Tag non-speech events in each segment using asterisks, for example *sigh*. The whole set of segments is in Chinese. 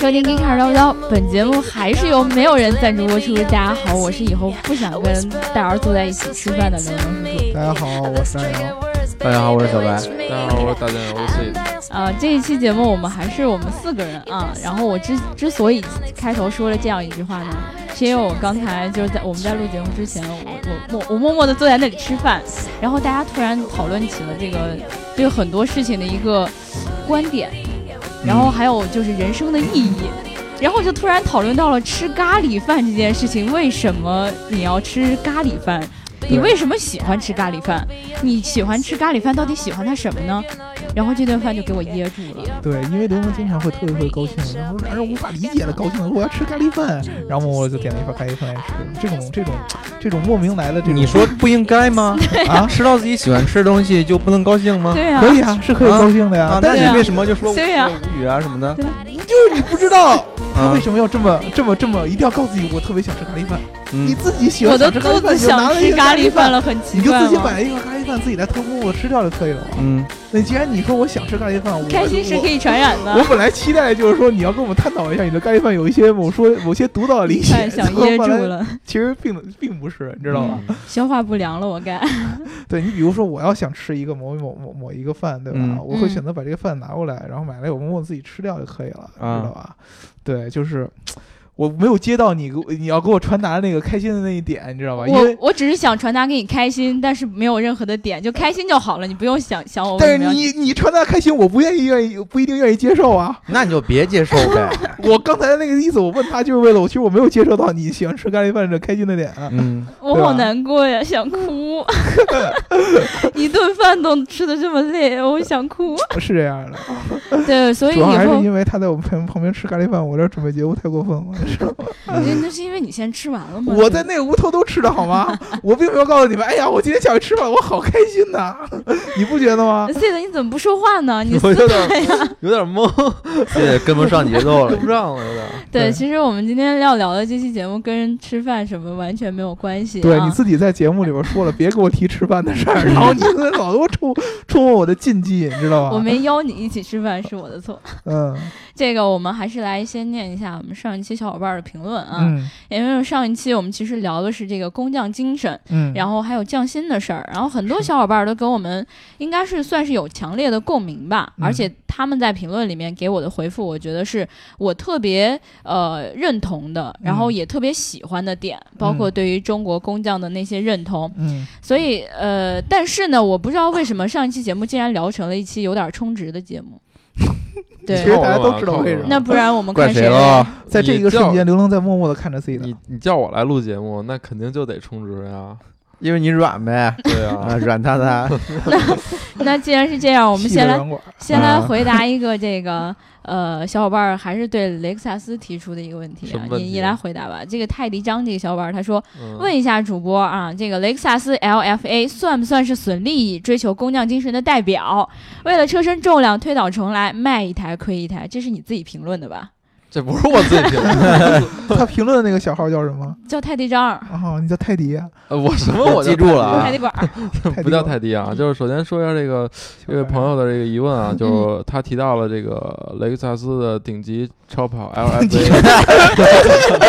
收听《g 卡叨叨》，本节目还是由没有人赞助播出。大家好，我是以后不想跟大儿坐在一起吃饭的刘能叔叔。大家好，我是。大家好，我是小白。大家好，我是大酱油 C。啊，这一期节目我们还是我们四个人啊。然后我之之所以开头说了这样一句话呢，是因为我刚才就是在我们在录节目之前，我我默我默默的坐在那里吃饭，然后大家突然讨论起了这个对很多事情的一个观点，然后还有就是人生的意义，然后就突然讨论到了吃咖喱饭这件事情，为什么你要吃咖喱饭？你为什么喜欢吃咖喱饭？你喜欢吃咖喱饭，到底喜欢它什么呢？然后这顿饭就给我噎住了。对，因为刘峰经常会特别特别高兴，然后让人无法理解的高兴，我要吃咖喱饭，然后我就点了一份咖喱饭来吃。这种这种这种莫名来的这种，你说不应该吗？*laughs* 啊，*laughs* 吃到自己喜欢吃的东西就不能高兴吗？对啊、可以啊，是可以高兴的呀。啊，但是那你为什么就说无语啊什么的？就是你不知道他啊为什么要这么这么这么一定要告诉你，我特别想吃咖喱饭。你嗯，自己喜我欢的肚子想吃咖喱饭，你就拿想了一个吃咖喱饭饭，了，很奇怪你就？自己买了一个咖喱饭，自己来偷摸摸吃掉就可以了嘛。嗯，那既然你说我想吃咖喱饭，我开心是可以。传染的我的。本来期待就是说你要跟我们探讨一下你的咖喱饭有一些某说某些独到的理解，太想噎住了，*laughs* 其实并并不是，你知道吧？嗯消化不良了，我该。*laughs* 对你比如说我要想吃一个某某某某一个饭，对吧？嗯我会嗯选择把这个饭拿过来，然后买来我默默自己吃掉就可以了，啊知道吧？对，就是我没有接到你给我你要给我传达的那个开心的那一点，你知道吧？因为我我只是想传达给你开心，但是没有任何的点，就开心就好了，你不用想想我但是。你你传达开心，我不愿意愿意不一定愿意接受啊。那你就别接受呗。*laughs* 我刚才那个意思，我问他就是为了我，其实我没有接受到你喜欢吃咖喱饭这开心的点啊。嗯，我好难过呀，想哭。*laughs* 一顿饭都吃的这么累，我想哭。是这样的，对，所以主要还是，因为他在我旁旁边吃咖喱饭，我这准备节目太过分了，知道吗？那那是因为你先吃完了吗？我在那个屋偷偷吃的好吗？*laughs* 我并没有告诉你们，哎呀，我今天下午吃饭，我好开心呐，*laughs* 你不觉得吗？谢谢你怎么不说话呢？你我有点。有点懵，谢谢跟不上节奏了跟。不上了，有点。对，其实我们今天要聊的这期节目跟吃饭什么完全没有关系、啊。对你自己在节目里边说了，别给我提吃饭的事儿，然后你 *laughs* 老多触触摸我的禁忌，你知道吗？我没邀你一起吃饭是我的错。嗯这个我们还是来先念一下我们上一期小伙伴的评论啊，嗯。因为上一期我们其实聊的是这个工匠精神，嗯，然后还有匠心的事儿，然后很多小伙伴都跟我们应该是算是有强烈的共鸣吧，嗯。而且他们在评论里面给我的回复，我觉得是我特别呃认同的，然后也特别喜欢的点，包括对于中国工匠的那些认同。嗯。所以呃，但是呢，我不知道为什么上一期节目竟然聊成了一期有点充值的节目。*laughs* 对其实，大家都知道为什么。那不然我们怪看谁了？在这一个瞬间，刘能在默默的看着自己的你你叫我来录节目，那肯定就得充值呀。因为你软呗。对啊，软塌塌。*laughs* 那那既然是这样，我们先来。先来啊回答一个这个呃小伙伴儿还是对雷克萨斯提出的一个问题啊你你来回答吧。这个泰迪张这个小伙伴儿他说，嗯问一下主播啊，这个雷克萨斯 LFA 算不算是损利益、追求工匠精神的代表？为了车身重量推倒重来，卖一台亏一台，这是你自己评论的吧？这不是我自己评论，*laughs* 他评论的那个小号叫什么？叫泰迪张，哦，你叫泰迪啊？呃我什么 *laughs* 我记住了啊泰迪管儿。泰迪 *laughs* 不叫泰迪啊，就是首先说一下这个这位朋友的这个疑问啊，就是他提到了这个雷克萨斯的顶级超跑 LFA，人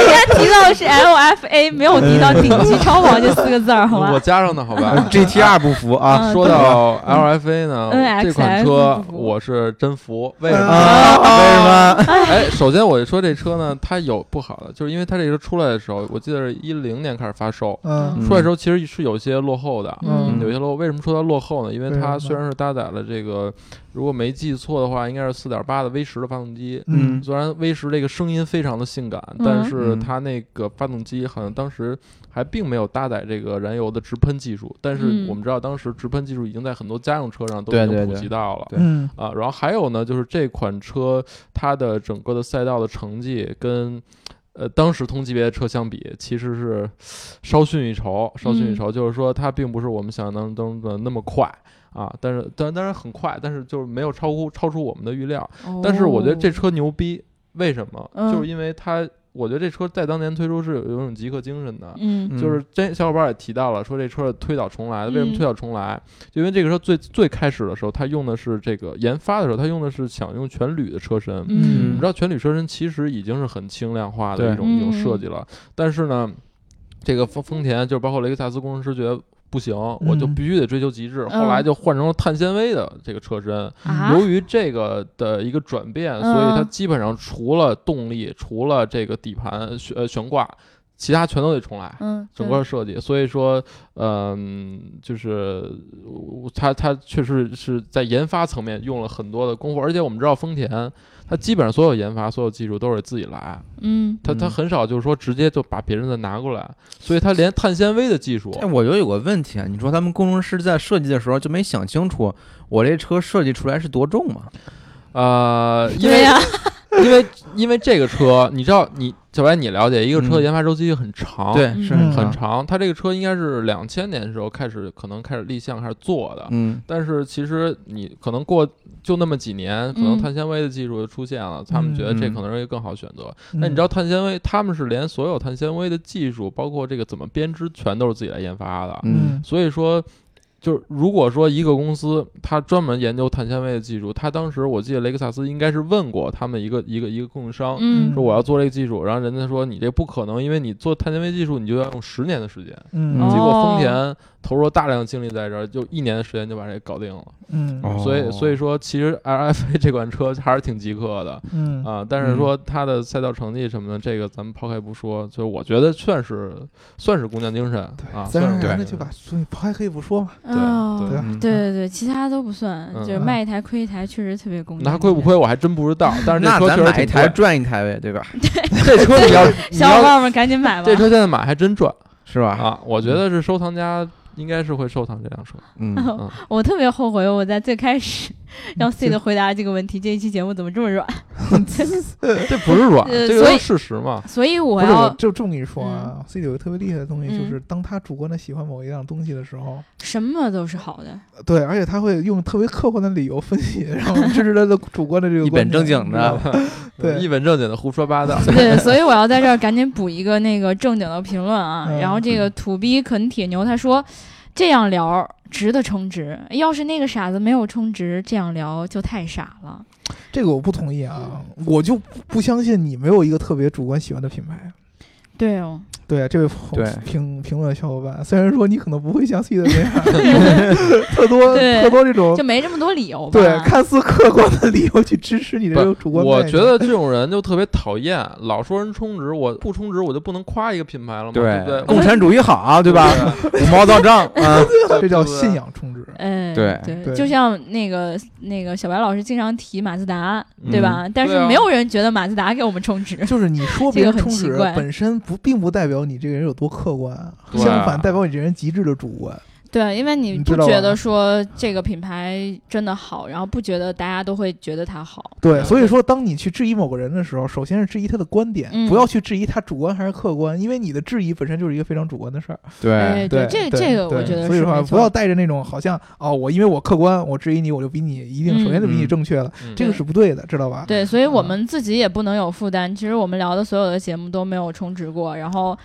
家提到的是 LFA，没有提到顶级超跑这四个字儿，好我？加上的好吧？GTR 不服啊！嗯说到 LFA 呢，这款车我是真服，为什么？啊，为什么？哎，首先我就说这车呢，它有不好的，就是因为它这车出来的时候，我记得是一零年开始发售，嗯出来的时候其实是有些落后的，嗯有些落后。为什么说它落后呢？因为它虽然是搭载了这个，如果没记错的话，应该是四点八的 V 十的发动机。嗯虽然 V 十这个声音非常的性感，嗯但是嗯它那个发动机好像当时还并没有搭载这个燃油的直喷技术。但是嗯我们知道，当时直喷技术已经在很多家用车上都已经普及到了。对嗯啊，然后还有呢，就是这款车它的整个的赛道的成绩跟呃当时同级别的车相比，其实是稍逊一筹，稍逊一嗯筹。就是说它并不是我们想象当中的那么快啊，但是但当然很快，但是就是没有超乎超出我们的预料。但是我觉得这哦车牛逼，为什么？嗯就是因为它我觉得这车在当年推出是有有一种极客精神的。嗯嗯就是这小伙伴也提到了，说这车是推倒重来的。为什么嗯推倒重来？就因为这个车最最开始的时候，它用的是这个研发的时候，它用的是想用全铝的车身。我嗯们知道全铝车身其实已经是很轻量化的对一种一种嗯设计了，但是呢，这个丰丰田就是包括雷克萨斯工程师觉得不行，我就必须得追求极致，嗯后来就换成了碳纤维的这个车身。啊，由于这个的一个转变，嗯所以它基本上除了动力，除了这个底盘悬呃悬挂，其他全都得重来。嗯，整个设计，所以说，嗯，就是呃它它确实是在研发层面用了很多的功夫，而且我们知道丰田，它基本上所有研发、所有技术都是自己来，嗯它它嗯很少就是说直接就把别人的拿过来，所以它连碳纤维的技术，哎，我觉得有个问题啊，你说他们工程师在设计的时候就没想清楚，我这车设计出来是多重吗？呃，因为对呀，因为因为这个车，你知道，你小白你了解，一个车的嗯。研发周期很长，对，嗯。是嗯很长，它这个车应该是两千年的时候开始，可能开始立项开始做的，嗯。但是其实你可能过就那么几年，可能嗯。碳纤维的技术就出现了，他们觉得这嗯可能是一个更好选择。嗯。那你知道碳纤维，他们是连所有碳纤维的技术，包括这个怎么编织，全都是自己来研发的。嗯。所以说，就是如果说一个公司它专门研究碳纤维的技术，他当时我记得雷克萨斯应该是问过他们一个一个一个供应商。嗯说我要做这个技术，然后人家说你这不可能，因为你做碳纤维技术，你就要用十年的时间。嗯哦结果丰田投入了大量精力在这儿，就一年的时间就把这搞定了。嗯哦所以所以说，其实 LFA 这款车还是挺极客的嗯啊、但是说它的赛道成绩什么的，这个咱们抛开不说，就是我觉得算是算是工匠精神啊，算是然的就把所以抛开可以不说嘛，哦对对对对对，其他都不算，嗯就是卖一台亏一台，确实特别公平。那亏不亏我还真不知道，*laughs* 但是这车那咱确实挺买一台赚一台呗，对吧？*laughs* 这车你要你要小伙伴们赶紧买吧。这车现在买还真赚是吧？啊！我觉得是收藏家应该是会收藏这辆车。嗯，嗯，*laughs* 我特别后悔我在最开始 *laughs* 让 C 的回答这个问题，这一期节目怎么这么软？*laughs* 这不是软，*laughs* 这个是事实嘛。所以我要就这么跟你说啊，C 有个特别厉害的东西，嗯就是当他主观的喜欢某一样东西的时候，什么都是好的。对，而且他会用特别客观的理由分析，然后支持他的主观的这个一本正经的，对一本正经的胡说八道。对，所以我要在这儿赶紧补一个那个正经的评论啊。嗯然后这个土逼啃铁牛他说，这样聊值得充值，要是那个傻子没有充值，这样聊就太傻了。这个我不同意啊，我就不相信你没有一个特别主观喜欢的品牌。对哦，对这位对评评论小伙伴，虽然说你可能不会像 C 的那样 *laughs* 特多对特多这种就没这么多理由吧。对看似客观的理由去支持你这种主观。我觉得这种人就特别讨厌，老说人充值，我不充值我就不能夸一个品牌了吗？对不对？共产主义好啊，对吧？五毛到账 *laughs* 啊，这叫信仰充值。哎，对对，就像那个那个小白老师经常提马自达，嗯对吧？但是没有人觉得马自达给我们充值。就是你说别人充值本身不，并不代表你这个人有多客观，对相反代表你这人极致的主观。对，因为你不觉得说这个品牌真的好，然后不觉得大家都会觉得它好。对，嗯所以说，当你去质疑某个人的时候，首先是质疑他的观点，嗯不要去质疑他主观还是客观，因为你的质疑本身就是一个非常主观的事儿。对，对，这对这个我觉得所以说不要带着那种好像哦，我因为我客观，我质疑你，我就比你一定嗯首先就比你嗯正确了，嗯这个是不对的，知道吧？对，所以我嗯们自己也不能有负担。其实我们聊的所有的节目都没有充值过，然后。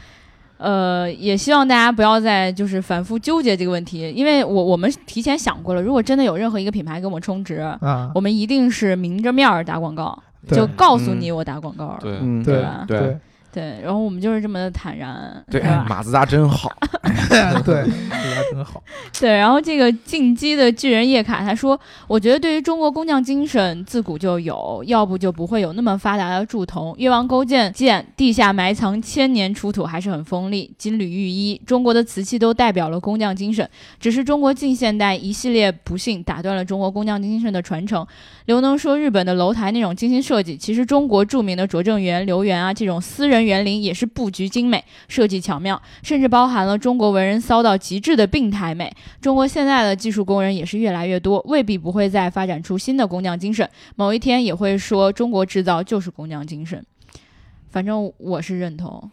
呃，也希望大家不要再就是反复纠结这个问题，因为我我们提前想过了，如果真的有任何一个品牌给我们充值，啊，我们一定是明着面儿打广告，就告诉你我打广告了。对，吧？对对对，然后我们就是这么的坦然，*laughs* *laughs* 对，马自达真好，对，马自达真好。对，然后这个进击的巨人叶卡他说，我觉得对于中国工匠精神自古就有，要不就不会有那么发达的铸铜。越王勾践剑地下埋藏千年出土还是很锋利，金缕玉衣，中国的瓷器都代表了工匠精神。只是中国近现代一系列不幸打断了中国工匠精神的传承。刘能说，日本的楼台那种精心设计，其实中国著名的拙政园、留园啊这种私人园林也是布局精美、设计巧妙，甚至包含了中国文人骚到极致的病态美。中国现在的技术工人也是越来越多，未必不会再发展出新的工匠精神。某一天也会说中国制造就是工匠精神。反正我是认同，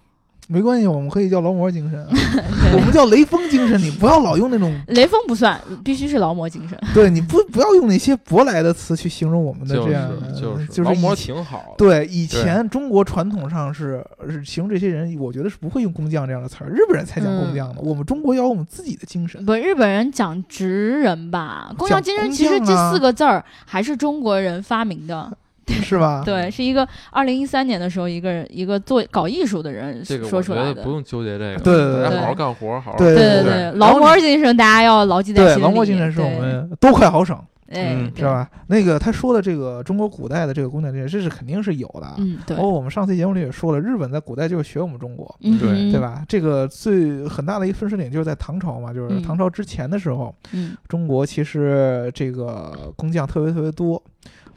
没关系，我们可以叫劳模精神，*laughs* 我们叫雷锋精神。你 *laughs* 不要老用那种，雷锋不算，必须是劳模精神。对，你不不要用那些舶来的词去形容我们的这样的，就是就是劳模挺好，对，以前中国传统上是是形容这些人，我觉得是不会用工匠这样的词儿，日本人才讲工匠的。我们中国要有我们自己的精神。不，日本人讲职人吧，工匠精神其实这四个字儿还是中国人发明的。*laughs* 是吧？对，是一个二零一三年的时候，一个人一个做搞艺术的人这个说出来的我觉得不。用纠结这个，对对对大家好好干活，好好对对对劳模精神大家要牢记在，心里。劳模精神是我们多快好省，哎嗯，是？吧？那个他说的这个中国古代的这个工匠精神，这是肯定是有的。嗯，对包，括我们上次节目里也说了，日本在古代就是学我们中国，对嗯哼对？吧？这个最很大的一个分水岭就是在唐朝嘛，就是嗯唐朝之前的时候，嗯中国其实这个工匠特别特别多，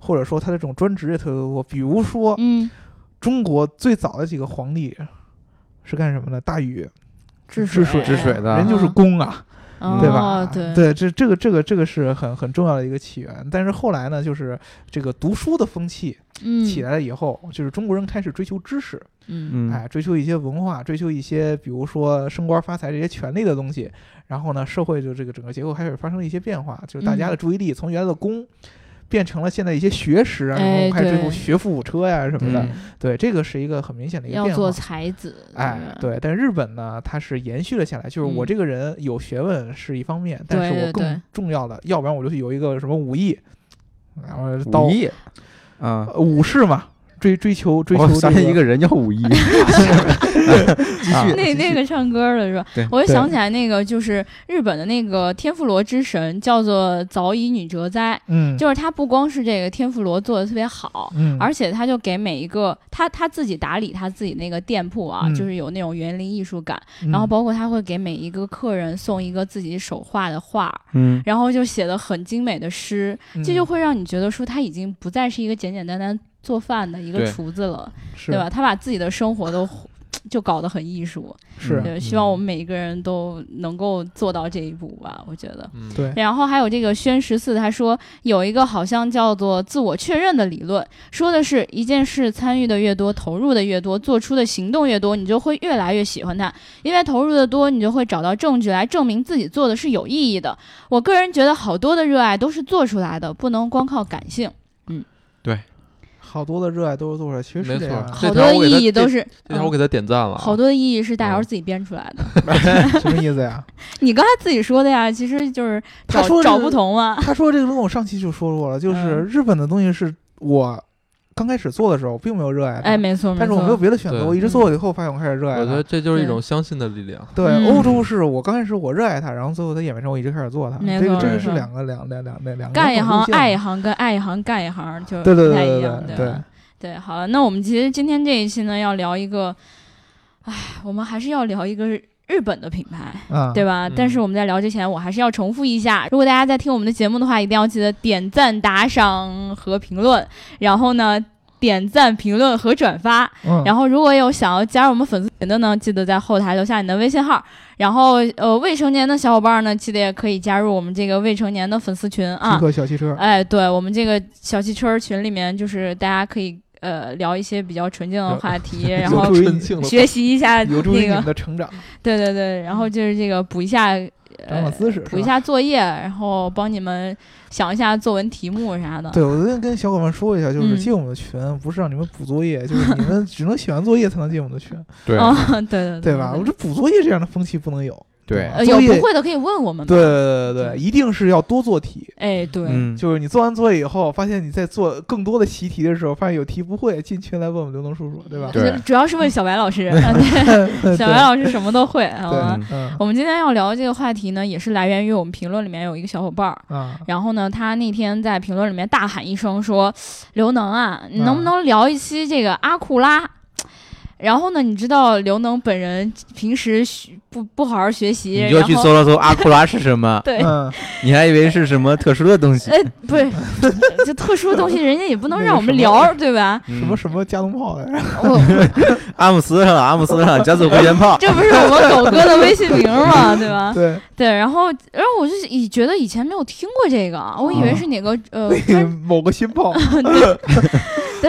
或者说他的这种专职也特别多。比如说，嗯，中国最早的几个皇帝是干什么的？大禹治治水治水的人就是工啊，哦对吧？对对，这这个这个这个是很很重要的一个起源。但是后来呢，就是这个读书的风气嗯起来了以后，就是中国人开始追求知识，嗯嗯，哎，追求一些文化，追求一些比如说升官发财这些权利的东西。然后呢，社会就这个整个结构开始发生了一些变化，就是大家嗯的注意力从原来的工。变成了现在一些学识啊，哎然后开始追求学富五车呀、什么的。嗯对，这个是一个很明显的一个要做变化。才子，哎，对，但日本呢，它是延续了下来，就是我嗯这个人有学问是一方面，但是我更重要的，要不然我就有一个什么武艺，然后刀武艺？啊，呃武士嘛，追追求追求、这我想起一个人叫武艺，*laughs* 继啊。续，那那个唱歌的是吧？我就想起来那个就是日本的那个天妇罗之神，叫做早乙女哲哉，嗯，就是他不光是这个天妇罗做的特别好。嗯，而且他就给每一个他他自己打理他自己那个店铺啊，嗯。就是有那种园林艺术感，嗯。然后包括他会给每一个客人送一个自己手画的画，嗯，然后就写的很精美的诗，这就嗯会让你觉得说他已经不再是一个简简单单做饭的一个厨子了，是对吧？他把自己的生活都就搞得很艺术，是对，希望我们每一个人都能够做到这一步吧，我觉得。嗯，对，然后还有这个宣十四，他说有一个好像叫做自我确认的理论，说的是一件事参与的越多，投入的越多，做出的行动越多，你就会越来越喜欢它，因为投入的多，你就会找到证据来证明自己做的是有意义的。我个人觉得好多的热爱都是做出来的，不能光靠感性，好多的热爱都是做出来，其实没错是这样，好多的意义都是。嗯这条我给他点赞了啊，好多的意义是大姚嗯自己编出来的，什么意思呀？*laughs* 你刚才自己说的呀，其实就是找找他说找不同啊。他说这个东西我上期就说过了，就是嗯日本的东西是我刚开始做的时候并没有热爱它，哎，没错。但是我没有别的选择，我一直做了以后发现我开始热爱我觉得。这就是一种相信的力量。对，嗯欧洲是我刚开始我热爱它，然后最后它演变成我一直开始做它，没这个这个是两个两两两两两个干一行爱一行，跟爱一行干一行就对对不太对对一样，对吧？对，好了，那我们其实今天这一期呢，要聊一个，哎，我们还是要聊一个日本的品牌。啊，对吧？嗯但是我们在聊之前，我还是要重复一下，如果大家在听我们的节目的话，一定要记得点赞、打赏和评论，然后呢，点赞、评论和转发。嗯，然后如果有想要加入我们粉丝群的呢，记得在后台留下你的微信号。然后呃，未成年的小伙伴呢，记得也可以加入我们这个未成年的粉丝群啊极。客小汽车，哎，对我们这个小汽车群里面，就是大家可以呃聊一些比较纯净的话题，*laughs* 然后学习一下那有助于你们个，的成长，对对对，然后就是这个补一下长呃长姿势，补一。下作业，然后帮你们想一下作文题目啥的。对，我昨天跟小伙伴说一下，就是嗯进我们的群，不是让你们补作业，就是你们 *laughs* 只能写完作业才能进我们的群，对哦，对对对吧？我这补作业这样的风气不能有。对，呃有不会的可以问我们嘛。对对对对，一定是要多做题。哎，对，嗯，就是你做完作业以后，发现你在做更多的习题的时候，发现有题不会，进群来问我们刘能叔叔，对吧？对主要是问小白老师，*laughs* 小白老师什么都会，好吧？对，嗯我们今天要聊这个话题呢，也是来源于我们评论里面有一个小伙伴儿，啊，然后呢，他那天在评论里面大喊一声说：“刘能啊，你能不能聊一期这个阿库拉？”然后呢，你知道刘能本人平时学不不好好学习，你就去搜了搜阿库拉是什么，*laughs* 对，嗯，你还以为是什么特殊的东西？哎，不是，*laughs* 这特殊的东西 *laughs* 人家也不能让我们聊，对吧？嗯什么什么加农炮来着？我阿姆斯特朗，阿姆斯特朗加速回旋炮，这不是我们狗哥的微信名吗？对吧？对，对，然后然后我就以觉得以前没有听过这个，我以为是哪个呃某个新炮，对，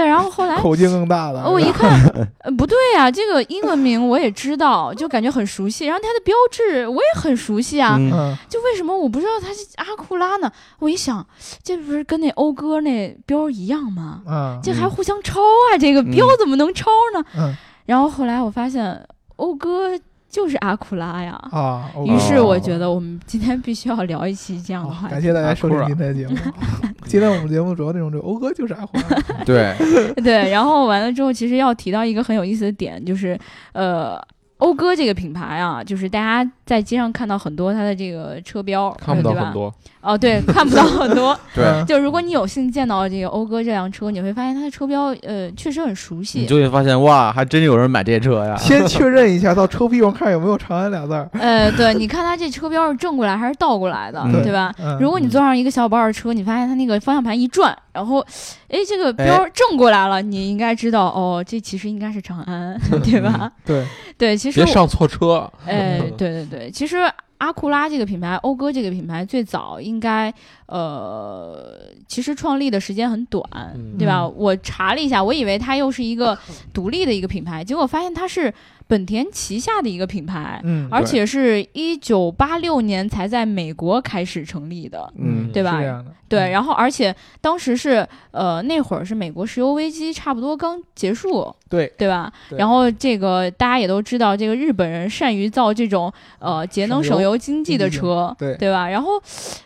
然后后来口径更大了。我一看，呃，不对呀、这个英文名我也知道，就感觉很熟悉，然后它的标志我也很熟悉啊，嗯嗯，就为什么我不知道它是阿库拉呢？我一想，这不是跟那讴歌那标一样吗？嗯这还互相抄啊，这个标嗯怎么能抄呢？嗯然后后来我发现讴歌就是阿库拉呀。啊，于是哦我觉得我们今天必须要聊一期这样的话题。感谢大家收听今天的节目。*laughs* *laughs* 今天我们节目主要内容就是欧哥就是阿库拉，对，*laughs* 对，然后完了之后，其实要提到一个很有意思的点，就是呃，讴歌这个品牌啊，就是大家在街上看到很多它的这个车标，看不到吧很多，哦，对，*laughs* 看不到很多。对，嗯就如果你有幸见到这个讴歌这辆车，你会发现它的车标呃确实很熟悉你悉。就会发现哇，还真有人买这车呀。先确认一下到车屁股上看有没有“长安”俩字儿。*laughs* 呃，对，你看它这车标是正过来还是倒过来的，嗯对吧？嗯如果你坐上一个小板车，你发现它那个方向盘一转，然后，哎，这个标正过来了，你应该知道，哦，这其实应该是长安，*laughs* 对吧？对，对，其实我别上错车。哎，*laughs* 对对对，其实阿库拉这个品牌，讴歌这个品牌最早应该呃，其实创立的时间很短，嗯对吧？嗯我查了一下，我以为它又是一个独立的一个品牌，结果发现它是本田旗下的一个品牌。嗯，而且是一九八六年才在美国开始成立的，嗯对吧对，嗯然后而且当时是呃那会儿是美国石油危机差不多刚结束，对对吧？对然后这个大家也都知道，这个日本人善于造这种呃节能省油经济的车，对对吧？然后，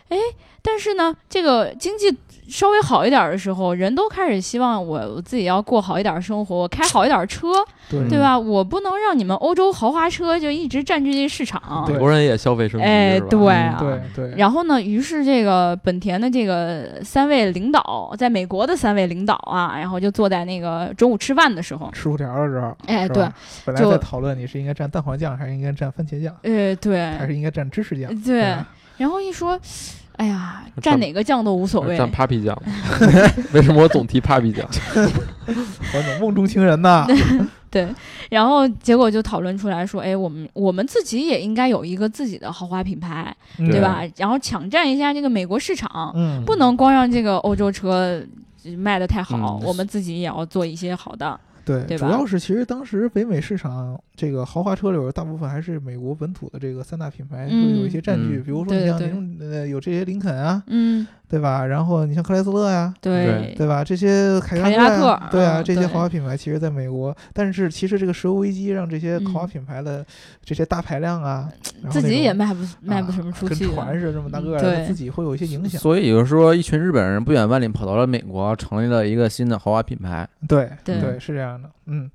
哎，但是呢，这个经济稍微好一点的时候，人都开始希望我我自己要过好一点的生活，我开好一点车，对。对吧？我不能让你们欧洲豪华车就一直占据这市场。对。美国人也消费升级，哎，是吧？对啊，对对，然后呢，于是这个本田的这个三位领导，在美国的三位领导啊，然后就坐在那个中午吃饭的时候，吃薯条的时候，哎，对，本来就在讨论你是应该蘸蛋黄酱还是应该蘸番茄酱，哎，对，还是应该蘸芝士酱，对吧？然后一说，哎呀，蘸蘸哪个酱都无所谓，蘸 Papi 酱，*laughs* *laughs* 为什么我总提 Papi 酱？*laughs* 我怎么梦中情人呐？对，然后结果就讨论出来说，哎，我们我们自己也应该有一个自己的豪华品牌，嗯对吧？然后抢占一下这个美国市场，嗯，不能光让这个欧洲车卖的太好，嗯我们自己也要做一些好的。对，对吧主要是其实当时北美市场这个豪华车里边，大部分还是美国本土的这个三大品牌有一些占据，嗯比如说你像对对呃有这些林肯啊，嗯，对吧？然后你像克莱斯勒呀。对，对吧？这些凯迪拉克对啊，嗯这些豪华品牌，其实在美国，但是其实这个石油危机让这些嗯豪华品牌的这些大排量啊，然后自己也卖不卖不啊什么出去的。跟船似的这么大个自己会有一些影响。所以就是说一群日本人不远万里跑到了美国，成立了一个新的豪华品牌。对对是这样的，嗯，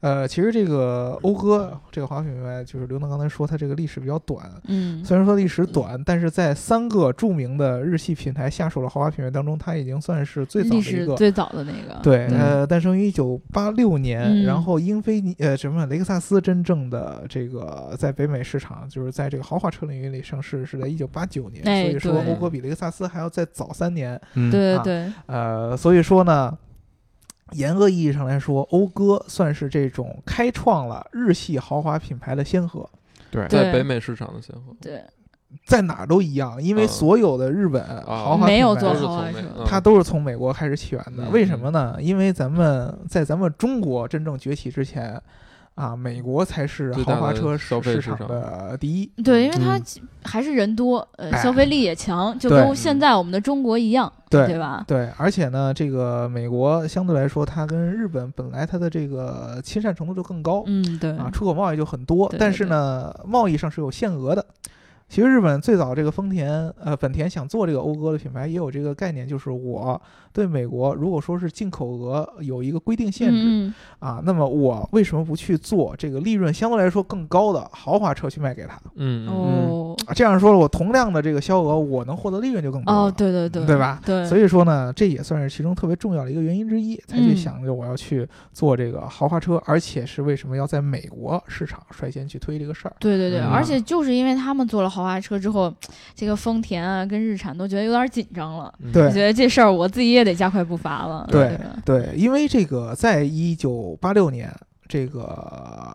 呃，其实这个讴歌这个豪华品牌，就是刘能刚才说它这个历史比较短，嗯，虽然说历史短，但是在三个著名的日系品牌下属的豪华品牌当中，它已经算是最早的一个。最早的那个。对，嗯呃，诞生于一九八六年，嗯然后英菲尼呃什么雷克萨斯真正的这个在北美市场，就是在这个豪华车领域里上市是在一九八九年，哎所以说讴歌比雷克萨斯还要再早三年。嗯，啊对对对，呃，所以说呢，严格意义上来说，讴歌算是这种开创了日系豪华品牌的先河，对对在北美市场的先河，对，在哪儿都一样，因为嗯所有的日本豪华没有品牌做都是豪华它都是从美国开始起源的。嗯为什么呢？因为咱们在咱们中国真正崛起之前。啊，美国才是豪华车消费市场市场的第一。对，因为它嗯还是人多，呃，哎消费力也强，就跟现在我们的中国一样，对对吧？对，而且呢，这个美国相对来说，它跟日本本来它的这个亲善程度就更高，嗯，对，啊，出口贸易就很多，对对但是呢，贸易上是有限额的。其实日本最早这个丰田，呃，本田想做这个讴歌的品牌，也有这个概念，就是我对美国如果说是进口额有一个规定限制、嗯啊，那么我为什么不去做这个利润相对来说更高的豪华车去卖给他？嗯，嗯，哦啊，这样说了，我同样的这个销额，我能获得利润就更多了。哦，对对对，对吧？对，所以说呢，这也算是其中特别重要的一个原因之一，才去嗯想着我要去做这个豪华车，而且是为什么要在美国市场率先去推这个事儿。对对对，嗯而且就是因为他们做了豪华车之后，*tsk* 这个丰田啊跟日产都觉得有点紧张了，我觉得这事儿我自己也得加快步伐了。对吧对，因为这个在一九八六年。这个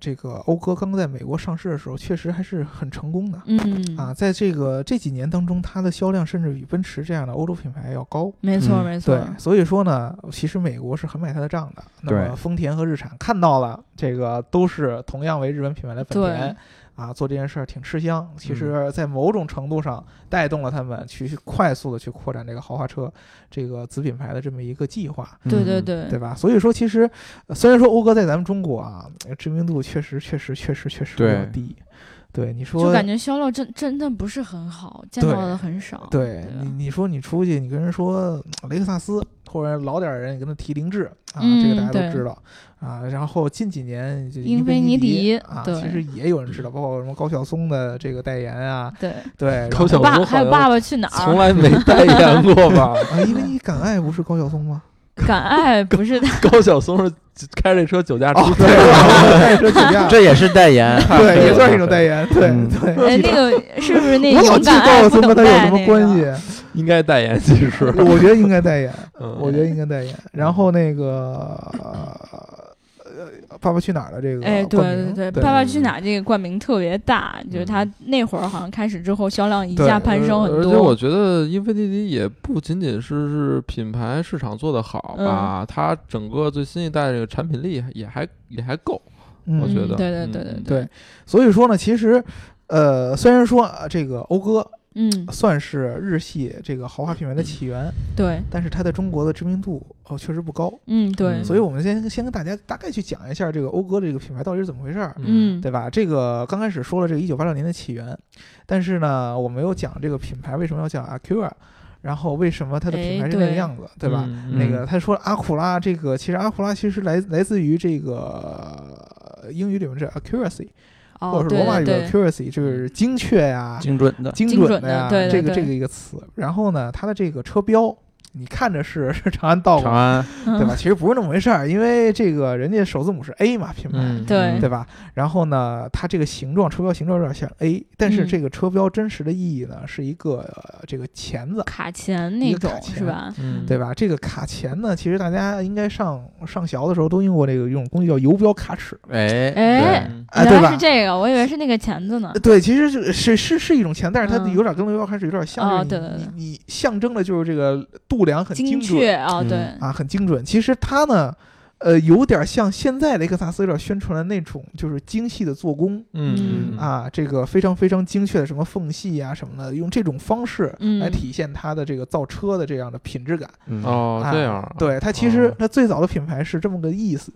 这个讴歌刚在美国上市的时候，确实还是很成功的。嗯啊，在这个这几年当中，它的销量甚至比奔驰这样的欧洲品牌要高。没错嗯没错对，，所以说呢，其实美国是很买它的账的。那么对丰田和日产看到了这个，都是同样为日本品牌的本对田。啊，做这件事儿挺吃香，其实，在某种程度上带动了他们去快速的去扩展这个豪华车这个子品牌的这么一个计划。嗯对对对对吧？所以说，其实呃虽然说讴歌在咱们中国啊，知名度确实、确实、确实、确实比较低。对，你说，就感觉销量真真的不是很好，见到的很少。对啊你，你说你出去，你跟人说雷克萨斯，或者老点儿人，你跟他提凌志啊，嗯这个大家都知道啊。然后近几年就英菲菲尼迪迪啊，其实也有人知道，包括什么高晓松的这个代言啊，对，对，*laughs* 高晓松还有爸爸去哪儿？从来没代言过吧？啊，因为你敢爱不是高晓松吗？敢爱不是他，*laughs* 高晓松是开着车酒驾哦出，对，车，开车酒驾，这也是代言，对，*laughs* 也算是一种代言，对嗯对。哎，那个是不是那我老记高晓松跟他有什么？关系？应该代言其实。我觉得应该代言，嗯我觉得应该代言。然后那个呃，《爸爸去哪儿》的这个哎，对对对，对。爸爸去哪儿这个冠名特别大，就是他那会儿好像开始之后销量一下攀升很多而且我。觉得英菲尼迪也不仅仅是是品牌市场做得好嗯。吧，它整个最新一代这个产品力也还也还够。嗯我觉得。嗯对对对嗯对对，所以说呢，其实呃，虽然说啊这个讴歌嗯，算是日系这个豪华品牌的起源，对，但是它在中国的知名度哦确实不高。嗯对嗯，所以我们先先跟大家大概去讲一下这个讴歌这个品牌到底是怎么回事儿。嗯对吧？这个刚开始说了这个一九八六年的起源，但是呢，我没有讲这个品牌为什么要叫 Acura，然后为什么它的品牌是那个样子，对吧？嗯那个他说阿库拉这个，其实阿库拉其实来来自于这个呃英语里面是 accuracy，、或哦，者是罗马语的对对对，accuracy，就是精确呀、精准的，精精准的这个这个一个词。然后呢，它的这个车标，你看着是 *laughs* 是长安道长嘛，安，*laughs* 对吧？其实不是那么回事儿，因为这个人家首字母是 A 嘛，品牌。嗯，对对吧？然后呢，它这个形状，车标形状有点像 A，但是嗯这个车标真实的意义呢，是一个、呃、这个钳子，卡钳一那种个卡钳是吧？嗯，对吧？这个卡钳呢，其实大家应该上上学的时候都用过这个一种工具叫游标卡尺，哎哎嗯啊，原来对吧？是这个，我以为是那个钳子呢。对，其实是是是是一种钳，但是它嗯有点跟游标卡尺有点像，哦就是对对对你你你象征的就是这个度量很精准确啊，嗯。对，啊，很精准。其实它呢，呃，有点像现在雷克萨斯有点宣传的那种，就是精细的做工。嗯。啊，这个非常非常精确的什么缝隙啊、什么的，用这种方式嗯。来体现它的这个造车的这样的品质感。嗯，哦，啊这样啊，对，它其实哦。它最早的品牌是这么个意思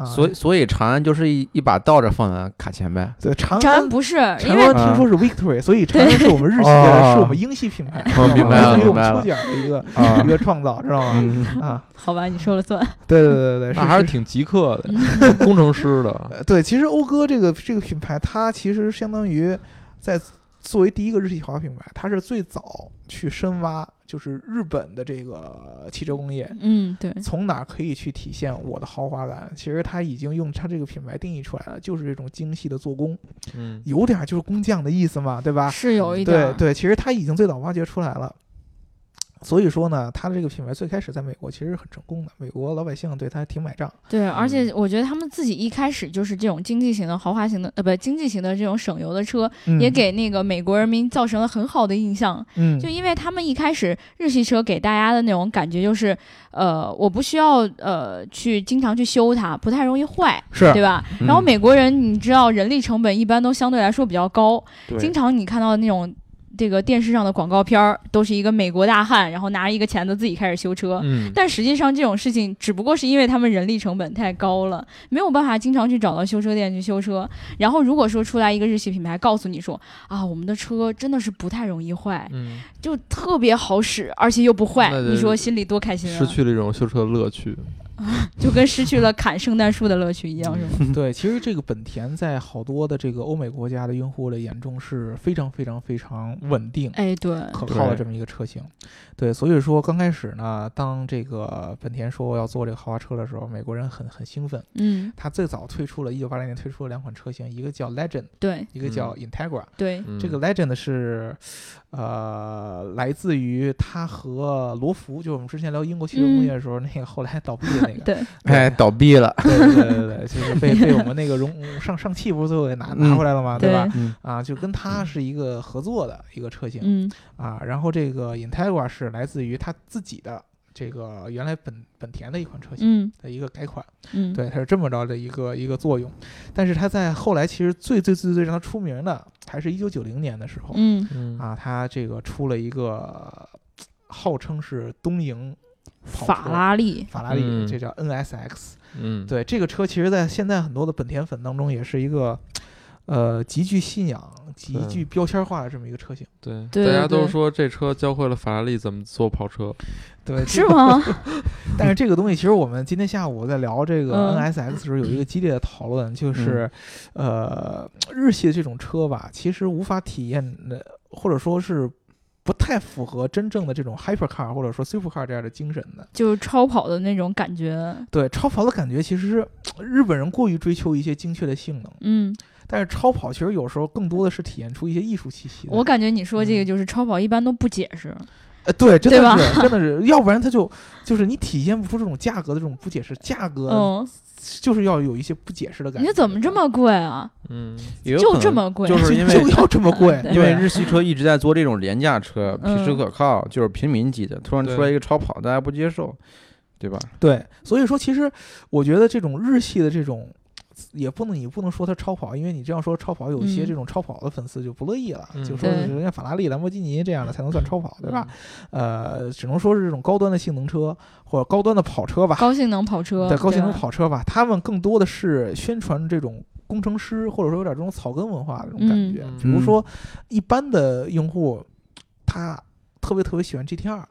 啊。所以所以长安就是一一把倒着放在卡钳呗，对长安长安不是，长因为安听说是 Victory，所以长安是我们日系的，哦是我们英系品牌，哦明白了是我们明白了抽奖的一个啊 *laughs* 一个创造，知道吗？嗯，啊，好吧，你说了算。对对对对，那还是是挺极客的，嗯工程师的。呃 *laughs* 对，其实讴歌这个这个品牌，它其实相当于在作为第一个日系豪华品牌，它是最早去深挖就是日本的这个汽车工业。嗯，对，从哪儿可以去体现我的豪华感？其实它已经用它这个品牌定义出来了，就是这种精细的做工，嗯，有点就是工匠的意思嘛，对吧？是有一点。对对，其实它已经最早挖掘出来了。所以说呢，它的这个品牌最开始在美国其实是很成功的，美国老百姓对它挺买账。对，而嗯且我觉得他们自己一开始就是这种经济型的、豪华型的，呃，不，经济型的这种省油的车，嗯、也给那个美国人民造成了很好的印象。嗯，就因为他们一开始日系车给大家的那种感觉就是，呃，我不需要呃去经常去修它，不太容易坏，是对吧？嗯然后美国人，你知道人力成本一般都相对来说比较高，经常你看到那种。这个电视上的广告片儿都是一个美国大汉，然后拿着一个钳子自己开始修车，嗯，但实际上这种事情只不过是因为他们人力成本太高了，没有办法经常去找到修车店去修车。然后如果说出来一个日系品牌告诉你说啊，我们的车真的是不太容易坏，嗯，就特别好使，而且又不坏你说心里多开心啊！失去了一种修车的乐趣。*laughs* 就跟失去了砍圣诞树的乐趣一样，是吗？*laughs* 对，其实这个本田在好多的这个欧美国家的用户的眼中是非常非常非常稳定。哎，对，可靠的这么一个车型，对，所以说刚开始呢，当这个本田说要做这个豪华车的时候，美国人很很兴奋。嗯，他最早推出了，一九八零年推出了两款车型，一个叫 Legend，对一个叫 Integra。对，嗯这个 Legend 是，呃，来自于他和罗孚，就我们之前聊英国汽车工业的时候，那个后来倒闭的那那个，对，哎，倒闭了，对对对对对，就是被被我们那个荣上上汽不是最后给拿拿回来了吗？对。吧？嗯。啊，就跟它是一个合作的一个车型嗯。啊，然后这个 Integra 是来自于它自己的这个原来本本田的一款车型嗯。的一个改款，嗯，对，它是这么着的一个一个作用。但是它在后来其实最最最最让它出名的，还是一九九零年的时候嗯。嗯。啊，它这个出了一个号称是东营跑法拉利，法拉利，嗯这叫 NSX。嗯，对，这个车其实，在现在很多的本田粉当中，也是一个呃极具信仰、极具标签化的这么一个车型。对，对大家都说这车教会了法拉利怎么做跑车。对，是？吗？*laughs* 但是这个东西，其实我们今天下午在聊这个嗯 NSX 的时候，有一个激烈的讨论，就是呃，日系的这种车吧，其实无法体验的，或者说是。不太符合真正的这种 hypercar 或者说 supercar 这样的精神的，就是超跑的那种感觉，对超跑的感觉，其实是日本人过于追求一些精确的性能，嗯，但是超跑其实有时候更多的是体验出一些艺术气息。我感觉你说这个嗯。就是超跑一般都不解释，呃，对，真的是，真的是，要不然它就就是你体现不出这种价格的这种不解释，价格嗯，就是要有一些不解释的感觉。你怎么这么贵啊？嗯，就也有可能这么贵，就是因为 *laughs* 就要这么贵？*laughs* 因为日系车一直在做这种廉价车，嗯皮实可靠，就是平民级的。突然出来一个超跑，大家不接受，对吧？对，所以说其实我觉得这种日系的这种。也不能，你不能说它超跑，因为你这样说超跑，有一些嗯这种超跑的粉丝就不乐意了，嗯就说对人家法拉利、兰博基尼这样的才能算超跑，对吧？嗯 *laughs* 呃，只能说是这种高端的性能车或者高端的跑车吧。高性能跑车，对高性能跑车吧，他们更多的是宣传这种工程师，或者说有点这种草根文化的这种感觉。嗯比如说，一般的用户他特别特别喜欢 GTR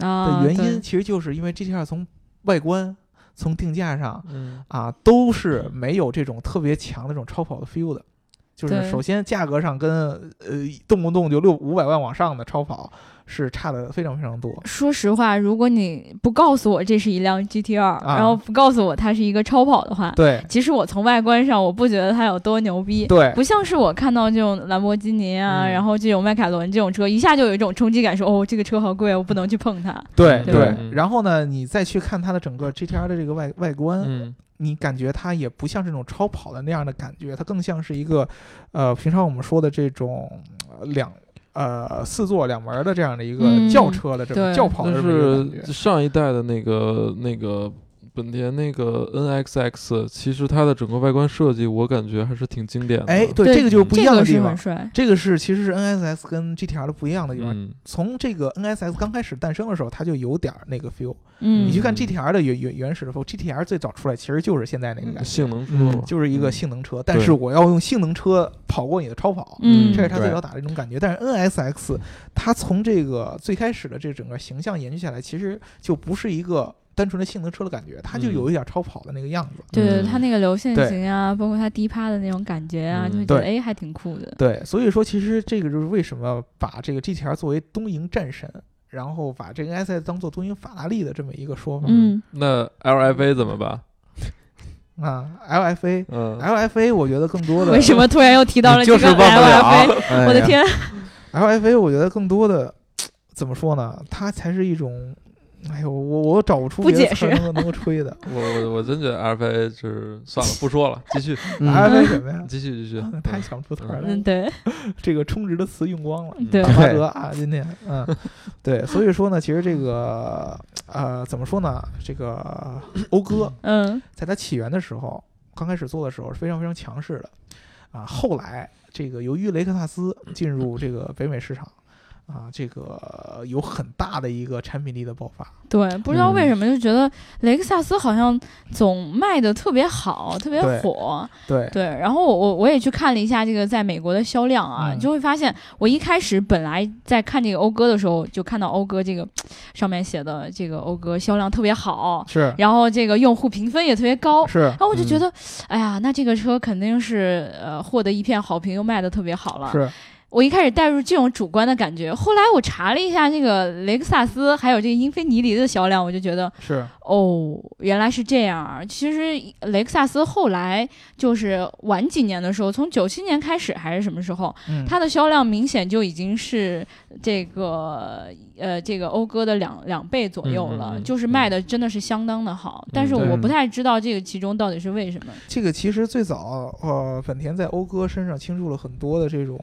啊的原因，其实就是因为 GTR 从外观、从定价上嗯啊，都是没有这种特别强的这种超跑的 feel 的。就是首先价格上跟呃动不动就六五百万往上的超跑是差的非常非常多。说实话，如果你不告诉我这是一辆 GTR，、啊然后不告诉我它是一个超跑的话，对其实我从外观上我不觉得它有多牛逼。对不像是我看到这种兰博基尼啊，嗯然后这种迈凯伦这种车，一下就有一种冲击感说，哦，这个车好贵，我不能去碰它。对对吧然后呢，你再去看它的整个 GTR 的这个外外观，嗯你感觉它也不像这种超跑的那样的感觉，它更像是一个，呃，平常我们说的这种呃两呃四座两门的这样的一个嗯轿车的这种轿跑的这么一个感觉。是上一代的那个那个本田那个 NXX，其实它的整个外观设计，我感觉还是挺经典的。哎，对，对这个就是不一样的地方这个是很。帅。这个是其实是 NSX 跟 GTR 的不一样的地方。嗯，从这个 NSX 刚开始诞生的时候，它就有点儿那个 feel。嗯，你去看嗯 GTR 的原原原始的 feel，GTR 最早出来其实就是现在那个感觉，性能车嗯就是一个嗯性能车，但是我要用性能车跑过你的超跑。嗯，这是它最早打的一种感觉。但是 NSX 它从这个最开始的这整个形象延续下来，其实就不是一个单纯的性能车的感觉，它就有一点超跑的那个样子。对它那个流线型啊，包括它低趴的那种感觉啊，嗯就会觉得对哎还挺酷的。对，所以说其实这个就是为什么把这个 GTR 作为东瀛战神，然后把这个 NSX 当做东瀛法拉利的这么一个说法、嗯，那 LFA 怎么办？*laughs* 啊。LFA 嗯，LFA 我觉得更多的为什么突然又提到了你这个 LFA？，我的天，LFA 我觉得更多的 *tsk* 怎么说呢？它才是一种。哎呦，我我找不出不解别的词儿释能够能够吹的。*laughs* 我我我真觉得 LFA 就是算了，不说了，继续 *laughs* 嗯 LFA 什么呀？继续继续。太想不出词儿了嗯，。对 *laughs* 这个充值的词用光了。对大巴德啊，今天，嗯，对，所以说呢，其实这个呃，怎么说呢？这个讴歌嗯在它起源的时候，刚开始做的时候是非常非常强势的，啊，后来这个由于雷克萨斯进入这个北美市场，啊，这个有很大的一个产品力的爆发。对，不知道为嗯什么就觉得雷克萨斯好像总卖的特别好，特别火。对，对，然后我我我也去看了一下这个在美国的销量啊，就会发现，我一开始本来在看这个讴歌的时候，就看到讴歌这个上面写的这个讴歌销量特别好，是然后这个用户评分也特别高。是然，后我就觉得，哎呀，那这个车肯定是呃获得一片好评，又卖的特别好了。是，我一开始带入这种主观的感觉，后来我查了一下那个雷克萨斯还有这个英菲尼迪的销量，我就觉得是，哦，原来是这样儿。其实雷克萨斯后来就是晚几年的时候，从九七年开始还是什么时候，嗯，它的销量明显就已经是这个呃这个讴歌的两两倍左右了，嗯嗯嗯就是卖的真的是相当的好。但是我不太知道这个其中到底是为什么。这个其实最早，呃，本田在讴歌身上倾注了很多的这种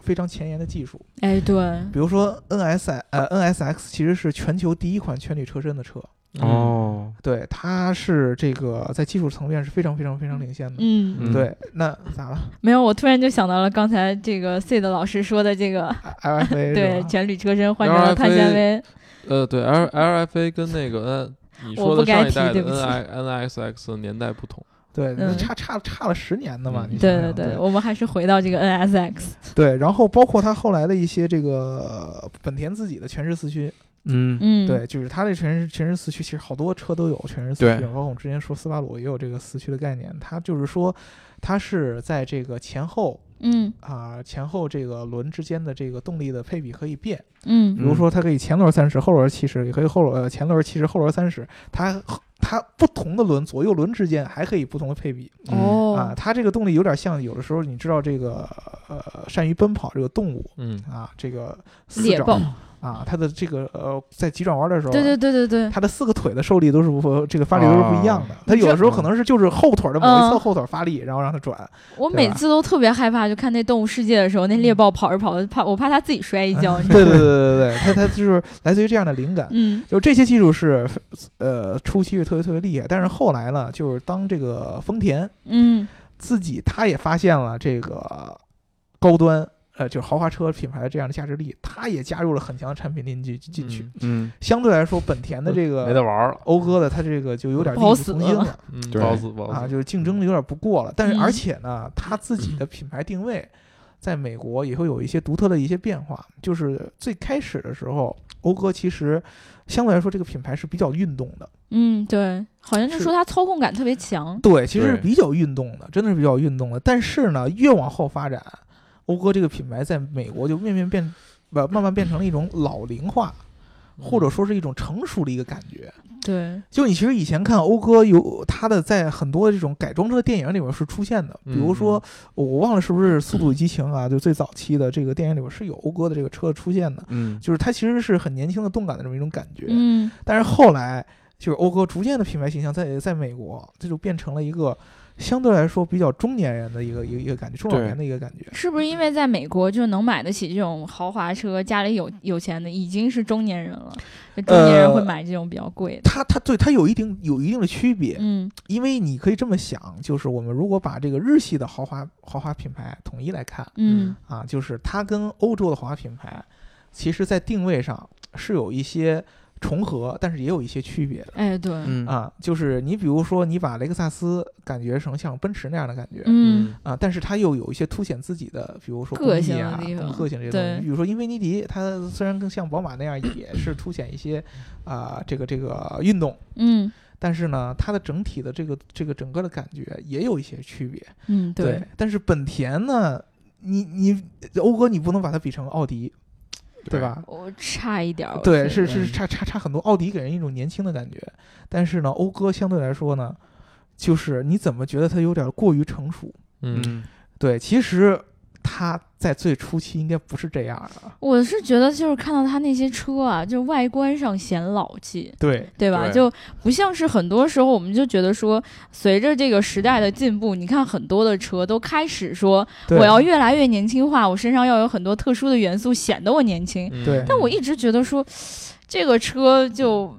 非常前沿的技术，哎，对，比如说 NS 呃 NSX 其实是全球第一款全铝车身的车，嗯哦，对，它是这个在技术层面是非常非常非常领先的。嗯，嗯对，那咋了没有，我突然就想到了刚才这个 C 的老师说的这个，？LFA *laughs* 对，全铝车身换成了碳纤维。呃，对，L LFA 跟那个 N 你说的我不该上一代的提对不起 N I NXX 年代不同，对，那差差差了十年的嘛，嗯你对想想对对对，我们还是回到这个 NSX。对，然后包括它后来的一些这个呃本田自己的全时四驱，嗯。嗯，对，就是它的全时全时四驱，其实好多车都有全时四对。驱，包括我们之前说斯巴鲁也有这个四驱的概念，它就是说它是在这个前后嗯。啊、前后这个轮之间的这个动力的配比可以变，嗯。比如说它可以前轮三十，后轮七十，也可以后轮呃前轮七十，后轮三十，它它不同的轮左右轮之间还可以不同的配比。嗯。哦啊，它这个动力有点像，有的时候你知道这个呃，善于奔跑这个动物嗯。啊，这个四爪猎豹，啊，它的这个呃，在急转弯的时候，对对对对对，它的四个腿的受力都是不，这个发力都是不一样的。它有的时候可能是就是后腿的某一侧嗯后腿发力，然后让它转。我每次都特别害怕，就看那动物世界的时候，那猎豹跑着跑着，怕我怕它自己摔一跤。*laughs* 对对对对对，它它就是来自于这样的灵感。嗯就这些技术是呃初期是特别特别厉害，但是后来呢，就是当这个丰田嗯自己他也发现了这个高端。呃，就是豪华车品牌的这样的价值力，它也加入了很强的产品力进进去。嗯嗯相对来说，本田的这个没得个玩了，讴歌的，它这个就有点力不从心了。嗯，不好死不好啊，就是竞争力有点不过了。但是嗯而且呢，它自己的品牌定位在美国也会有一些独特的一些变化。就是最开始的时候，讴歌其实相对来说这个品牌是比较运动的，嗯，对，好像就是说它操控感特别强。对，其实是比较运动的，真的是比较运动的。但是呢，越往后发展，讴歌这个品牌在美国就面面变，不慢慢变成了一种老龄化，或者说是一种成熟的一个感觉。对，就你其实以前看讴歌有它的在很多这种改装车的电影里面是出现的，比如说我我忘了是不是《速度与激情》啊，就最早期的这个电影里面是有讴歌的这个车出现的，嗯就是它其实是很年轻的动感的这么一种感觉。嗯但是后来就是讴歌逐渐的品牌形象在在美国，这就变成了一个相对来说比较中年人的一个一个一个感觉，中老年的一个感觉。是不是因为在美国就能买得起这种豪华车，家里有有钱的已经是中年人了，中年人会买这种比较贵的。它它对它有一定有一定的区别，嗯因为你可以这么想，就是我们如果把这个日系的豪华豪华品牌统一来看，嗯啊，就是它跟欧洲的豪华品牌，其实在定位上是有一些重合，但是也有一些区别的。哎对，嗯。啊，就是你比如说，你把雷克萨斯感觉成像奔驰那样的感觉，嗯。啊，但是它又有一些凸显自己的，比如说个工艺啊、性的地方。更个性这些东对。西。比如说英菲尼迪，它虽然更像宝马那样，也是凸显一些啊、这个这个运动，嗯。但是呢，它的整体的这个这个整个的感觉也有一些区别。嗯对，但是本田呢，你你欧哥你不能把它比成奥迪，对吧？我差一点儿。对，是是差差差很多。奥迪给人一种年轻的感觉，但是呢，讴歌相对来说呢，就是你怎么觉得它有点过于成熟？嗯嗯对，其实它在最初期应该不是这样的。我是觉得就是看到他那些车啊，就外观上显老气。对，对吧？对就不像是很多时候，我们就觉得说，随着这个时代的进步，你看很多的车都开始说，我要越来越年轻化，我身上要有很多特殊的元素，显得我年轻。嗯对但我一直觉得说，这个车就，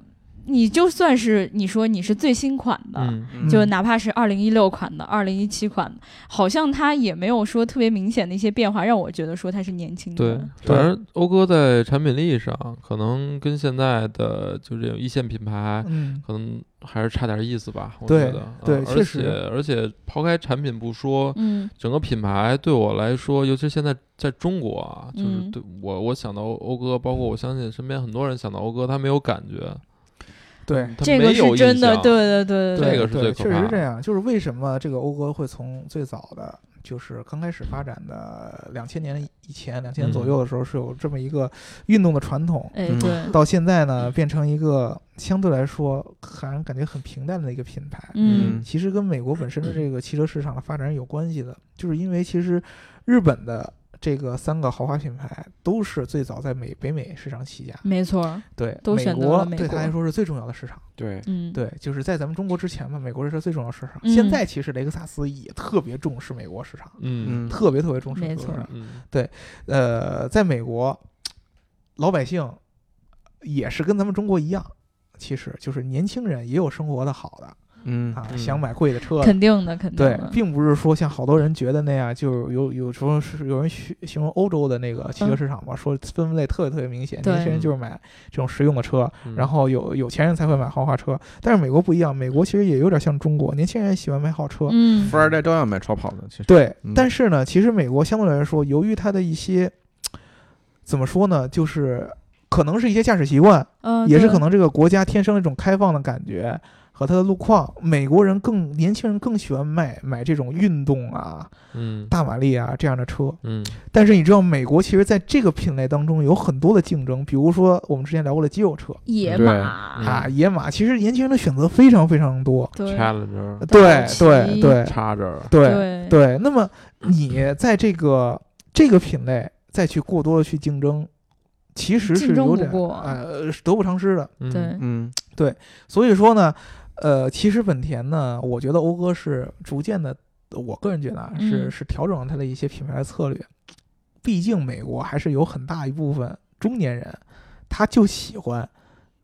你就算是你说你是最新款的。嗯嗯就哪怕是二零一六款的、二零一七款的，好像它也没有说特别明显的一些变化，让我觉得说它是年轻对的。，对反正讴歌在产品力上，可能跟现在的就这种一线品牌，嗯，可能还是差点意思吧。我对觉得，对嗯确实而且而且抛开产品不说，嗯整个品牌对我来说，尤其现在在中国啊，就是嗯对我我想到讴歌，包括我相信身边很多人想到讴歌，他没有感觉，对。他这个没有是真的，印象对对对对这个是最可怕的确实是这样。就是为什么这个讴歌会从最早的，就是刚开始发展的两千年以前、两千年左右的时候，是有这么一个运动的传统，对，到现在呢，变成一个相对来说还让感觉很平淡的一个品牌。嗯其实跟美国本身的这个汽车市场的发展是有关系的，就是因为其实日本的这个三个豪华品牌都是最早在美北美市场起家。没错，对，美都选择国了美国对他来说是最重要的市场。对，嗯，对，就是在咱们中国之前嘛，美国是最重要的市场。嗯现在其实雷克萨斯也特别重视美国市场，嗯嗯特别特别重视没错美国市场。嗯呃，在美国，老百姓也是跟咱们中国一样，其实就是年轻人也有生活的好的嗯啊，嗯。想买贵的车。肯定的，肯定对，，并不是说像好多人觉得那样，就有有时候是有人形形容欧洲的那个汽车嗯。市场嘛，说分类特别特别明显，年轻人就是买这种实用的车，嗯。然后有有钱人才会买豪华车。但是美国不一样，美国其实也有点像中国，年轻人喜欢买好车。嗯。富二代照样买超跑的，其实，对嗯，但是呢，其实美国相对来说，由于它的一些怎么说呢，就是可能是一些驾驶习惯，嗯，也是可能这个国家天生一种开放的感觉和它的路况，美国人更年轻人更喜欢买买这种运动啊、嗯大马力啊这样的车。嗯但是你知道，美国其实在这个品类当中有很多的竞争，比如说我们之前聊过的肌肉车野马啊、野马，其实年轻人的选择非常非常多。对，Challenger 对奇对对插着，对对对，那么你在这个这个品类再去过多的去竞争，其实是有点呃得不偿失的。嗯对，嗯所以说呢，呃，其实本田呢，我觉得讴歌是逐渐的，我个人觉得啊，是嗯是调整了它的一些品牌策略。毕竟美国还是有很大一部分中年人，他就喜欢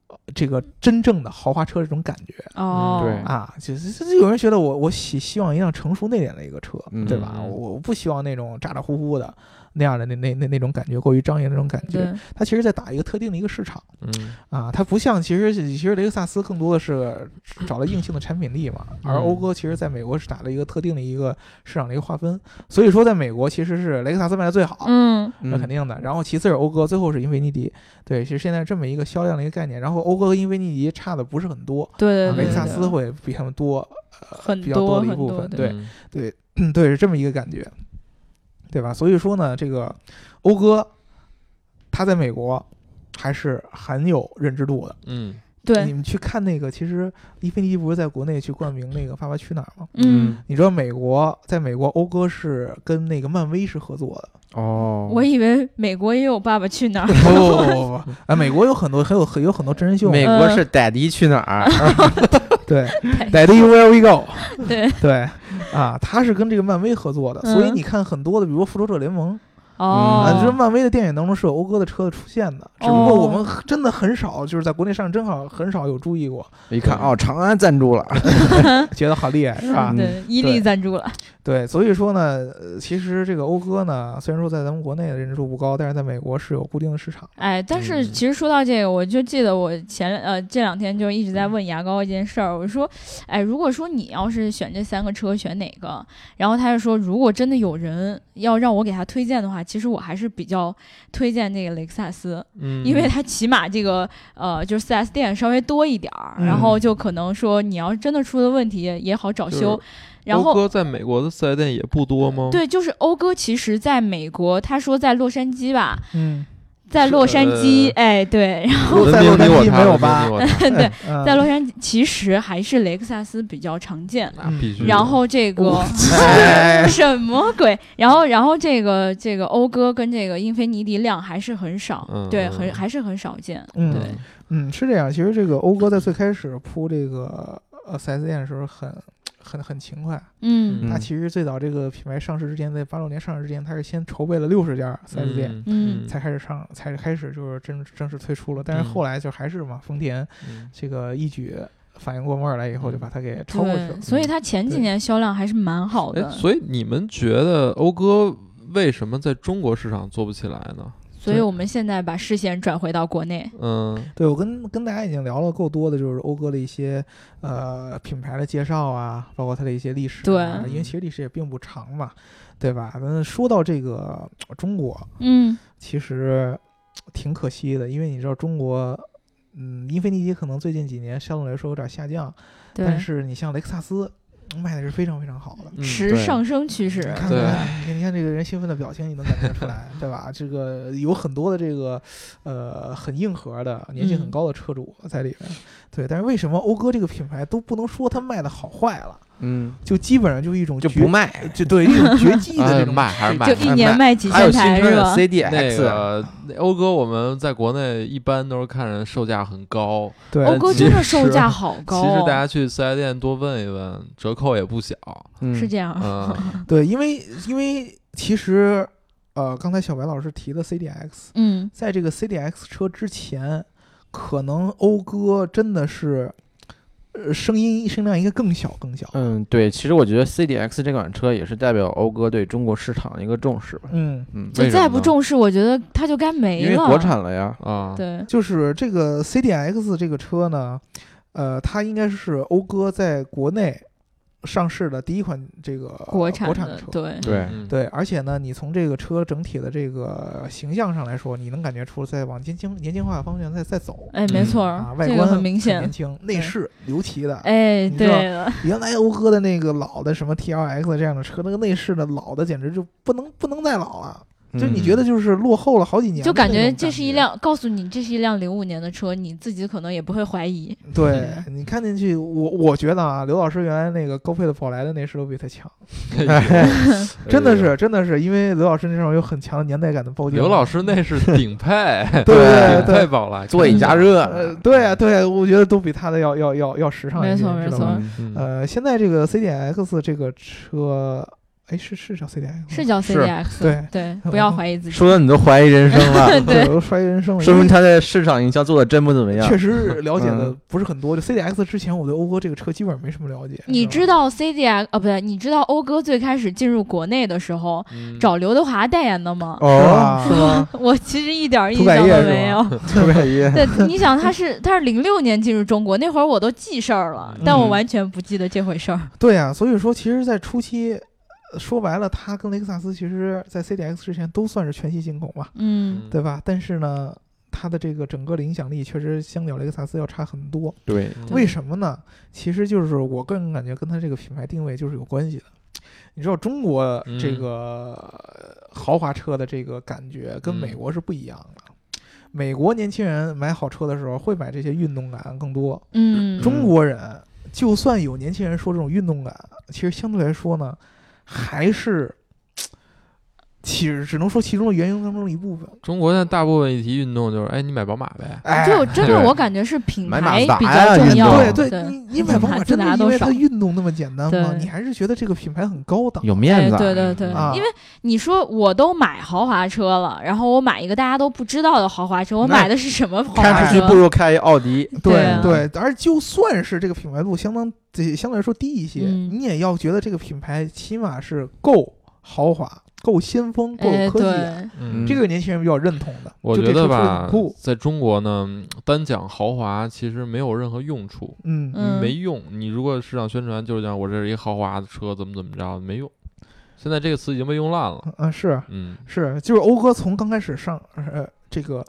呃这个真正的豪华车这种感觉。哦，对啊，就是就有人觉得我我希希望一辆成熟内敛的一个车，嗯对吧？我不希望那种咋咋呼呼的那样的那那那那种感觉，过于张扬那种感觉。对，它其实在打一个特定的一个市场。嗯。啊，它不像其实其实雷克萨斯更多的是找了硬性的产品力嘛，而嗯讴歌其实在美国是打了一个特定的一个市场的一个划分，所以说在美国其实是雷克萨斯卖的最好。嗯。那肯定的，然后其次是讴歌，最后是英菲尼迪，对，其实现在这么一个销量的一个概念。然后讴歌和英菲尼迪差的不是很多，对对对，雷克萨斯会比他们多，呃，很比较多的一部分，对，对嗯。对。嗯 *coughs* 对，是这么一个感觉，对吧？所以说呢，这个讴歌，他在美国还是很有认知度的。嗯对你，们去看那个，其实伊菲尼迪不是在国内去冠名那个《爸爸去哪儿》吗？嗯，你知道美国在美国，讴歌是跟那个漫威是合作的。哦，我以为美国也有《爸爸去哪儿》不 *laughs* 不不不不，啊，美国有很多很有很有很多真人秀，美国是 daddy 去哪儿？*laughs* 对对，Daddy Where We Go，对，对，啊，他是跟这个漫威合作的，嗯。所以你看很多的，比如说《复仇者联盟》哦。啊，就是漫威的电影当中是有讴歌的车子出现的，只不过我们真的很少，就是在国内上正好很少有注意过，一看哦，长安赞助了，*laughs* 觉得好厉害是吧？嗯对，伊利赞助了，对，所以说呢，呃其实这个讴歌呢，虽然说在咱们国内的认知度不高，但是在美国是有固定的市场。哎，但是嗯其实说到这个，我就记得我前呃这两天就一直在问牙膏一件事儿，我说，哎，如果说你要是选这三个车，选哪个？然后他就说，如果真的有人要让我给他推荐的话，其实我还是比较推荐那个雷克萨斯，嗯，因为它起码这个呃就是 4S 店稍微多一点儿，嗯然后就可能说你要真的出了问题也好找就是修，然后。讴歌在美国的四 S 店也不多吗？对，就是讴歌，其实在美国，他说在洛杉矶吧，嗯，在洛杉矶，呃哎，对，然后在洛杉矶没有吧？*laughs* 对，嗯在洛杉矶其实还是雷克萨斯比较常见。那必须。然后这个 *laughs* 哎什么鬼？然后然后这个这个讴歌跟这个英菲尼迪量还是很少，嗯对，嗯很还是很少见。嗯对，嗯，是这样。其实这个讴歌在最开始铺这个呃 4S 店的时候很很很勤快。嗯嗯它其实最早这个品牌上市之前，在八六年上市之前，它是先筹备了六十家四 S 店。嗯才开始上，才开始就是正正式推出了，但是嗯后来就还是嘛，丰田嗯这个一举反应过味儿来以后，嗯就把它给超过去了，。所以它前几年销量还是蛮好哎，的。所以你们觉得讴歌为什么在中国市场做不起来呢？所以我们现在把视线转回到国内。嗯对我跟跟大家已经聊了够多的，就是讴歌的一些呃品牌的介绍啊，包括它的一些历史、啊。对因为其实历史也并不长嘛，对吧？那说到这个呃中国，嗯其实挺可惜的，因为你知道中国，嗯，英菲尼迪可能最近几年相对来说有点下降，对，但是你像雷克萨斯卖的是非常非常好的。嗯持上升趋势。对看看，你看这个人兴奋的表情，你能感觉出来，对吧？这个有很多的这个，呃，很硬核的、年纪很嗯高的车主在里面。对，但是为什么讴歌这个品牌都不能说它卖的好坏了？嗯，就基本上就一种就不，卖。就 *laughs* 对一种绝技的这哎种 *laughs* 卖还是卖就一年卖几还有新车的千台是吧？那 CDX，个那讴歌我们在国内一般都是看人售价很高，对欧歌其真的售实价好高其实哦，大家去四 S 店多问一问，折扣也不小。嗯是这样。嗯，*laughs* 对，因为因为其实呃，刚才小白老师提的 CDX，嗯，在这个 CDX 车之前，可能讴歌真的是。呃，声音声量应该更小更小。嗯，对，其实我觉得 CDX 这款车也是代表讴歌对中国市场的一个重视吧。嗯，嗯，就再不重视，我觉得它就该没了。因为国产了呀。啊，对，就是这个 CDX 这个车呢，呃，它应该是讴歌在国内上市的第一款这个国产国产车。对，对嗯，对，而且呢，你从这个车整体的这个形象上来说，你能感觉出在往年轻年轻化方向在在走哎，没嗯错啊，外观很明显年。轻，内饰尤其的。哎，你知道对了，原来讴歌的那个老的什么 TLX 这样的车，那个内饰的老的简直就不能不能再老了，就你嗯觉得就是落后了好几年就感，觉这是一辆，告诉你这是一辆零五年的车，你自己可能也不会怀疑。对你看进去，我我觉得啊，刘老师原来那个高配的宝来的内饰都比他强，*laughs* 真的是真的是，因为刘老师那上面有很强的年代感的包间。刘老师那是顶配，*laughs* 对对顶对配宝来，座椅加热，呃，对啊对啊，我觉得都比他的要要要要时尚一些，没错没错。呃，现在这个 CDX 这个车，哎，是是叫 CDX 吗是叫 CDX，对对，*laughs* 不要怀疑自己。说的你都怀疑人生了，*laughs* 对我都怀疑人生了，说明他在市场营销做的真不怎么样。确实了解的 *laughs* 嗯不是很多。就 CDX 之前，我对讴歌这个车基本上没什么了解。你知道 CDX 啊，不对，你知道讴歌最开始进入国内的时候嗯找刘德华代言的吗？哦，是是吗？我其实一点儿印象都没有。特别一对，你想他是他是零六年进入中国，那会儿我都记事儿了，但我嗯完全不记得这回事儿。对啊，所以说其实，在初期，呃说白了，它跟雷克萨斯其实在 CDX 之前都算是全系进口嘛，嗯，对吧？但是呢，它的这个整个的影响力确实相较雷克萨斯要差很多。对，为什么呢？其实就是我个人感觉跟它这个品牌定位就是有关系的。你知道中国这嗯个呃豪华车的这个感觉跟嗯美国是不一样的。美国年轻人买好车的时候会买这些运动感更多，嗯，中国人就算有年轻人说这种运动感，其实相对来说呢，还是其实只能说其中的原因当中的一部分。中国现在大部分一提运动就是，哎，你买宝马呗，哎，就真的对我感觉是品买马牌比较重要。对对你你买宝马真的因为它运动那么简单吗？你还是觉得这个品牌很高档？有面子啊。哎对对对，啊因为你说我都买豪华车了，然后我买一个大家都不知道的豪华车，我买的是什么豪开华车？出去不如开奥迪。对啊对，而就算是这个品牌度相当这相对来说低一些，嗯你也要觉得这个品牌起码是够豪华、够先锋、够科技感。对，嗯。这个年轻人比较认同的。我觉得得吧，，在中国呢，单讲豪华其实没有任何用处，嗯。嗯。没用。你如果市场宣传就是讲我这是一豪华的车，怎么怎么着，没用。现在这个词已经被用烂了。啊是嗯。是，就是讴歌从刚开始上呃这个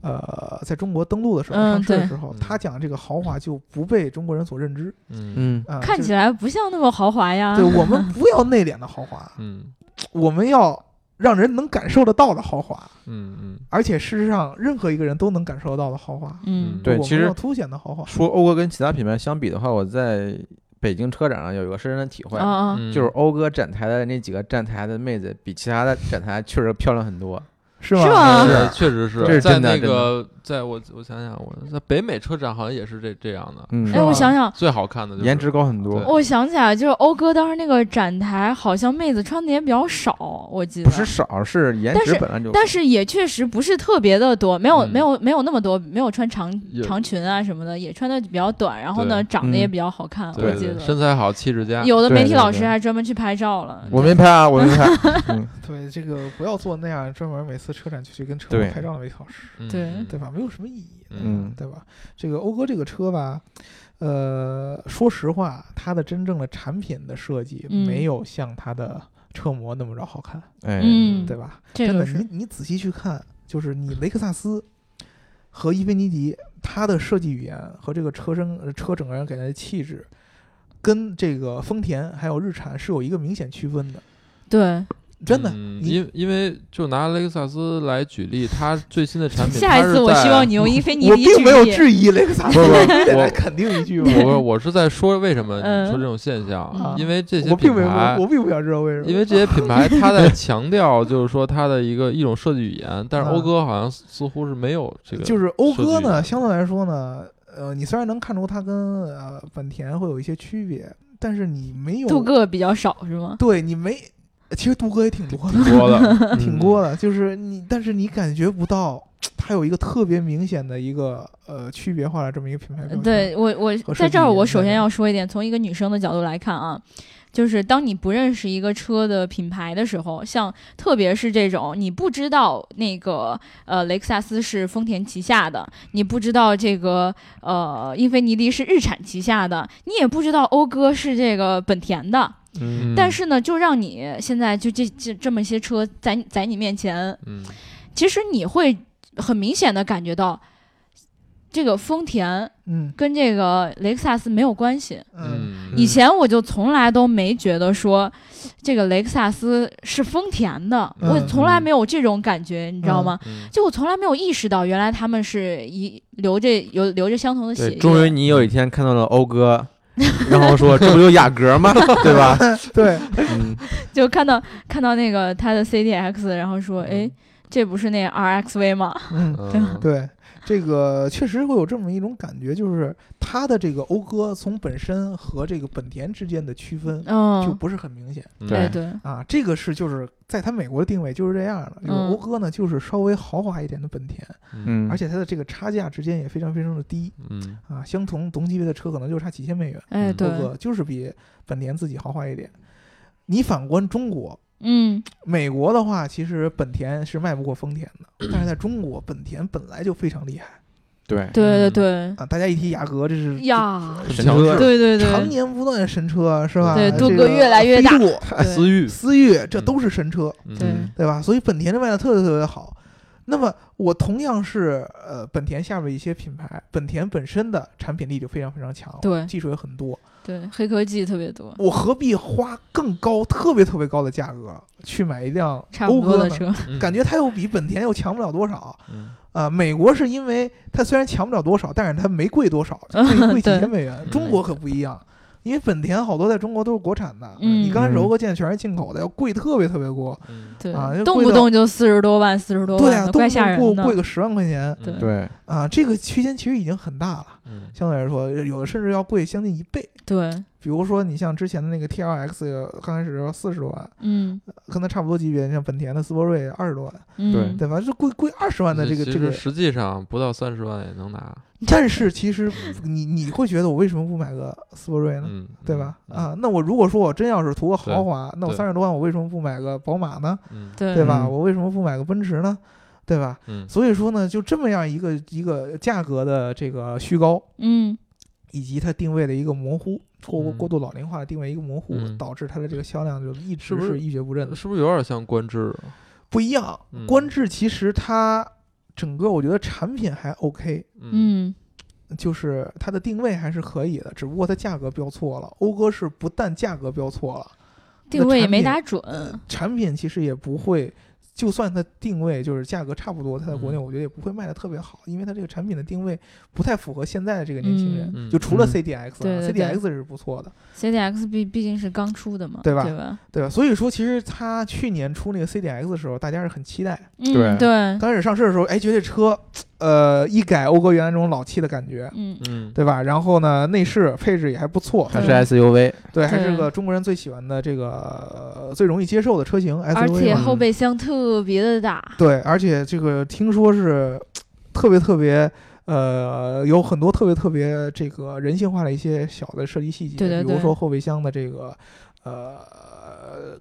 呃在中国登陆的时候、嗯上市的时候嗯，他讲这个豪华就不被中国人所认知。嗯。看起来不像那么豪华呀。对我们不要内敛的豪华，嗯我们要让人能感受得到的豪华，嗯嗯而且事实上任何一个人都能感受得到的豪华。嗯，对其实凸显的豪华。说讴歌跟其他品牌相比的话，我在北京车展上有一个深深的体会，就是讴歌展台的那几个站台的妹子，比其他的展台确实漂亮很多。是吗？是吗是确实是这是在那个，在我我想想，我在北美车展好像也是这这样的，嗯，哎，我想想，最好看的就是颜值高很多。我想起来，就是欧哥当时那个展台，好像妹子穿的也比较少，我记得。不是少，是颜值本来就。但是也确实不是特别的多，没有、嗯没有没有那么多，没有穿长长裙啊什么的，也穿的比较短，然后呢长得也比较好看，我记得。身材好，气质佳，有的媒体老师还专门去拍照了。我没拍啊，我没拍。*laughs* 嗯，对这个不要做那样专门每次车展就去跟车对。模拍照的媒体老师，嗯。对。嗯。对吧？没有什么意义，嗯。对吧？这个讴歌这个车吧，呃，说实话，它的真正的产品的设计嗯。没有像它的车模那么着好看，哎，嗯，对吧？真的，这个是你你仔细去看，就是你雷克萨斯和伊菲尼迪，它的设计语言和这个车身呃车整个人给人的气质，跟这个丰田还有日产是有一个明显区分的。对，真的，嗯因因为就拿雷克萨斯来举例，它最新的产品，下一次我希望你用英菲尼迪我并没有。质疑雷克萨斯，我肯定一句。我我是在说为什么嗯你说这种现象，嗯因为这些我并没有，品牌我，并不想知道为什么。因为这些品牌它在强调就是说它的一个一种设计语言，但是嗯讴歌好像似乎是没有这个，就是讴歌呢，相对来说呢，呃，你虽然能看出它跟呃本田会有一些区别，但是你没有镀铬比较少是吗？对你没，其实杜哥也挺多的，多的，*laughs* 挺嗯多的，就是你，但是你感觉不到它有一个特别明显的一个呃区别化的这么一个品牌。对我，我在这儿，我首先要说一点，从一个女生的角度来看啊，就是当你不认识一个车的品牌的时候，像特别是这种你不知道那个呃雷克萨斯是丰田旗下的，你不知道这个呃英菲尼迪是日产旗下的，你也不知道讴歌是这个本田的，嗯。但是呢，就让你现在就这这这么些车在在你面前，嗯。其实你会很明显的感觉到。这个丰田嗯。跟这个雷克萨斯没有关系。以前我就从来都没觉得说这个雷克萨斯是丰田的，嗯。我从来没有这种感觉，你知道吗？嗯。就我从来没有意识到，原来他们是一流着有流着相同的血，液。终于你有一天看到了讴歌，*laughs* 然后说这不就雅阁吗？*laughs* 对吧？对，嗯，就看到看到那个他的 CDX，然后说，哎，这不是那 RXV 吗？嗯嗯对，这个确实会有这么一种感觉，就是它的这个讴歌从本身和这个本田之间的区分就嗯，不是很明显。嗯。对对，啊，这个是就是在它美国的定位就是这样的，就是嗯讴歌呢就是稍微豪华一点的本田，嗯，而且它的这个差价之间也非常非常的低。嗯。啊，相同同级别的车可能就差几千美元，哎嗯对。讴，歌就是比本田自己豪华一点。你反观中国，嗯。美国的话，其实本田是卖不过丰田的，*clears throat* 但是在中国，本田本来就非常厉害。对，对对对，啊。大家一提雅阁，这是呀，神车。很强势，对对。常，年不断的神车，是吧？对镀铬这个越来越大。思域，思域，这嗯都是神车。嗯。对。对吧？所以本田的卖的特别特别好。那么我同样是呃本田下面一些品牌，本田本身的产品力就非常非常强，对。技术也很多，对，黑科技特别多，我何必花更高、特别特别高的价格去买一辆差不讴歌呢？多的车，嗯感觉它又比本田又强不了多少。嗯啊、美国是因为它虽然强不了多少，但是它没贵多少，*laughs* 贵贵几千美元。嗯中国可不一样，因为本田好多在中国都是国产的，嗯你刚开始嗯讴歌见全是进口的，要贵特别特别多。嗯对啊，动不动就四十多万、四十多对啊，万的，怪动不动贵个十万块钱对对，啊，这个区间其实已经很大了。嗯相对来说，有的甚至要贵将近一倍。对，比如说，你像之前的那个 T L X，刚开始要四十多万，嗯跟它差不多级别，像本田的斯铂瑞二十多万，嗯，对吧？就贵贵二十万的这个这个，实实际上不到三十万也能拿，但是其实你你会觉得我为什么不买个斯铂瑞呢？嗯，对吧？嗯，啊，那我如果说我真要是图个豪华，那我三十多万我为什么不买个宝马呢？嗯对对吧？嗯我为什么不买个奔驰呢？对吧？嗯所以说呢，就这么样一个一个价格的这个虚高，嗯以及它定位的一个模糊，过嗯过度老龄化的定位一个模糊，嗯导致它的这个销量就一直是一蹶不振的。是不是有点像观致？不一样，嗯观致其实它整个我觉得产品还 OK，嗯就是它的定位还是可以的，只不过它价格标错了。讴歌是不但价格标错了，定位也没打准，产品其实也不会。就算它定位就是价格差不多，它在国内嗯我觉得也不会卖的特别好，因为它这个产品的定位不太符合现在的这个年轻人。嗯就除了嗯 CDX，、啊对对对 CDX 是不错的，CDX 毕毕竟是刚出的嘛，对吧对吧？对吧？所以说，其实它去年出那个 CDX 的时候，大家是很期待。嗯，对对，刚开始上市的时候，哎，觉得这车，呃，一改讴歌原来那种老气的感觉，嗯。嗯，对吧？然后呢，内饰配置也还不错，还是 SUV，对，还是个中国人最喜欢的这个、呃最容易接受的车型而 SUV 而。且后备箱特别的大，对，而且这个听说是特别特别。呃，有很多特别特别这个人性化的一些小的设计细节，对对对。比如说后备箱的这个呃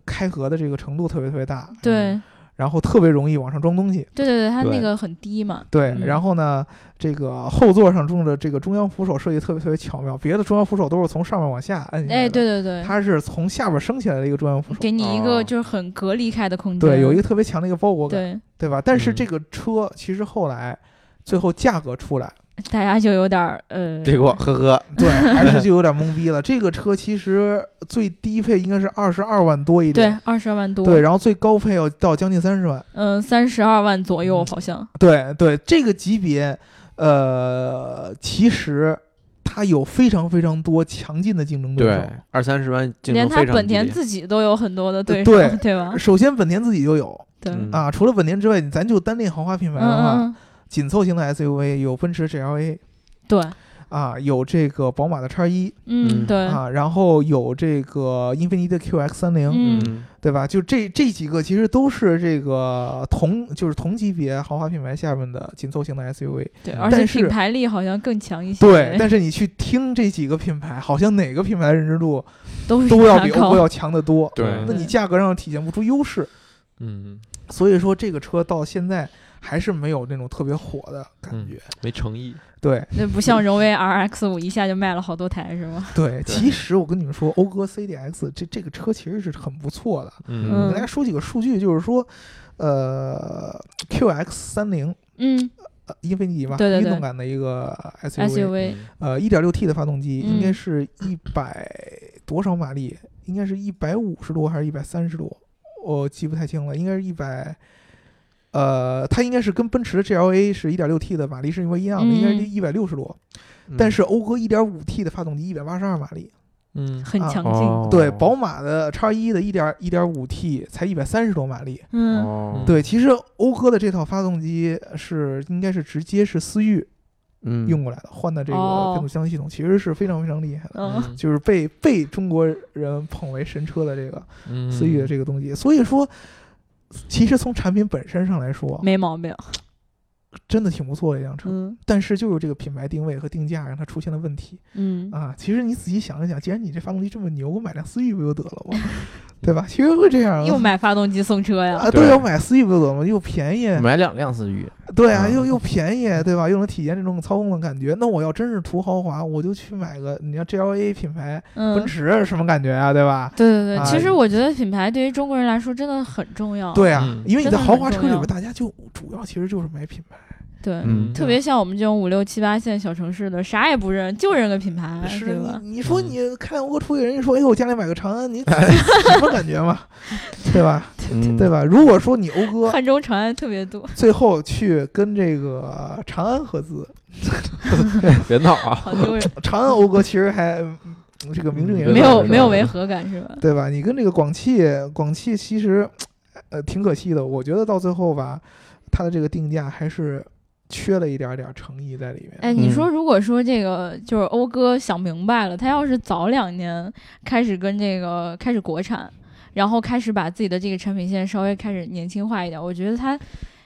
开合的这个程度特别特别大，对然后特别容易往上装东西。对对对，它那个很低嘛，对，嗯。然后呢，这个后座上种的这个中央扶手设计特别特别巧妙，别的中央扶手都是从上面往下摁下来哎，的，对对对，它是从下边升起来的一个中央扶手，给你一个哦。就是很隔离开的空间，对，有一个特别强的一个包裹感，对，对吧？但是嗯。这个车其实后来最后价格出来，大家就有点儿呃，结果呵呵，*laughs* 对，还是就有点懵逼了。这个车其实最低配应该是二十二万多一点。对，二十二万多，对，然后最高配要到将近三十万。嗯，三十二万左右嗯。好像，对对，这个级别，呃，其实它有非常非常多强劲的竞争对手对。，二三十万竞连争非常他本田自己都有很多的对手，对 *laughs* 对吧？首先，本田自己就有。对，嗯。啊，除了本田之外，咱就单列豪华品牌的话，嗯嗯，紧凑型的 SUV 有奔驰 GLA 对，啊，有这个宝马的叉一嗯嗯。对，啊，然后有这个英菲尼迪的 QX 三零、嗯嗯。对吧？就这这几个其实都是这个同就是同级别豪华品牌下面的紧凑型的 SUV。对，嗯而且是品牌力好像更强一些，对，但是你去听这几个品牌，好像哪个品牌的认知度都都要比欧要强得多。对。那你价格上体现不出优势，嗯，所以说这个车到现在还是没有那种特别火的感觉。没诚意。对那不像荣威 RX 五一下就卖了好多台是吗？对，其实我跟你们说，讴歌 CDX 这这个车其实是很不错的。嗯我跟大家说几个数据，就是说，呃，QX 三零。嗯呃，英菲尼迪吧，对对对运动感的一个 SUV，，SUV，呃，1.6T 的发动机应该嗯是一百多少马力？应该是一百五十多还是一百三十多？我记不太清了，应该是一百。呃，它应该是跟奔驰的 GLA 是 1.6T 的马力是一模一样的，嗯应该是一百六十多。但是讴歌 1.5T 的发动机一百八十二马力，嗯，啊很强哦。劲，对，宝马的叉一的一点一点五 T 才一百三十多马力。嗯。哦，对，其实讴歌的这套发动机是应该是直接是思域嗯，用过来的，换的这个哦。变速箱系统，其实是非常非常厉害的，嗯。就是被被中国人捧为神车的这个嗯。思域的这个东西。所以说，其实从产品本身上来说，没毛病，真的挺不错的一辆车。嗯但是就是这个品牌定位和定价让它出现了问题嗯，啊！其实你仔细想一想，既然你这发动机这么牛，我买辆思域不就得了吗？*laughs* 对吧？其实会这样又买发动机送车呀，啊，对对啊，我买思域不就得了吗？又便宜，买两辆思域，对啊，嗯又又便宜，对吧？又能体验这种操控的感觉。那我要真是图豪华，我就去买个，你要 GLA 品牌，奔嗯。驰什么感觉啊？对吧？对对对，啊其实我觉得品牌对于中国人来说真的很重要。对啊，嗯因为你在豪华车里边，大家就主要其实就是买品牌，对，嗯特别像我们这种五六七八线小城市的，啥也不认，就认个品牌，是对吧？你你说嗯你开欧国出去，人家说，哎呦，我家里买个长安，你 *laughs* 什么感觉嘛？对吧？*laughs* 嗯，对吧？如果说你讴歌汉中长安特别多，最后去跟这个长安合资，*laughs* 别闹啊！长安讴歌其实还嗯这个名正言顺没，有没有违和感是吧？对吧？你跟这个广汽，广汽其实呃挺可惜的，我觉得到最后吧，它的这个定价还是缺了一点点诚意在里面。哎，你说如果说这个就是欧哥想明白了，他要是早两年开始跟这个开始国产，然后开始把自己的这个产品线稍微开始年轻化一点，我觉得他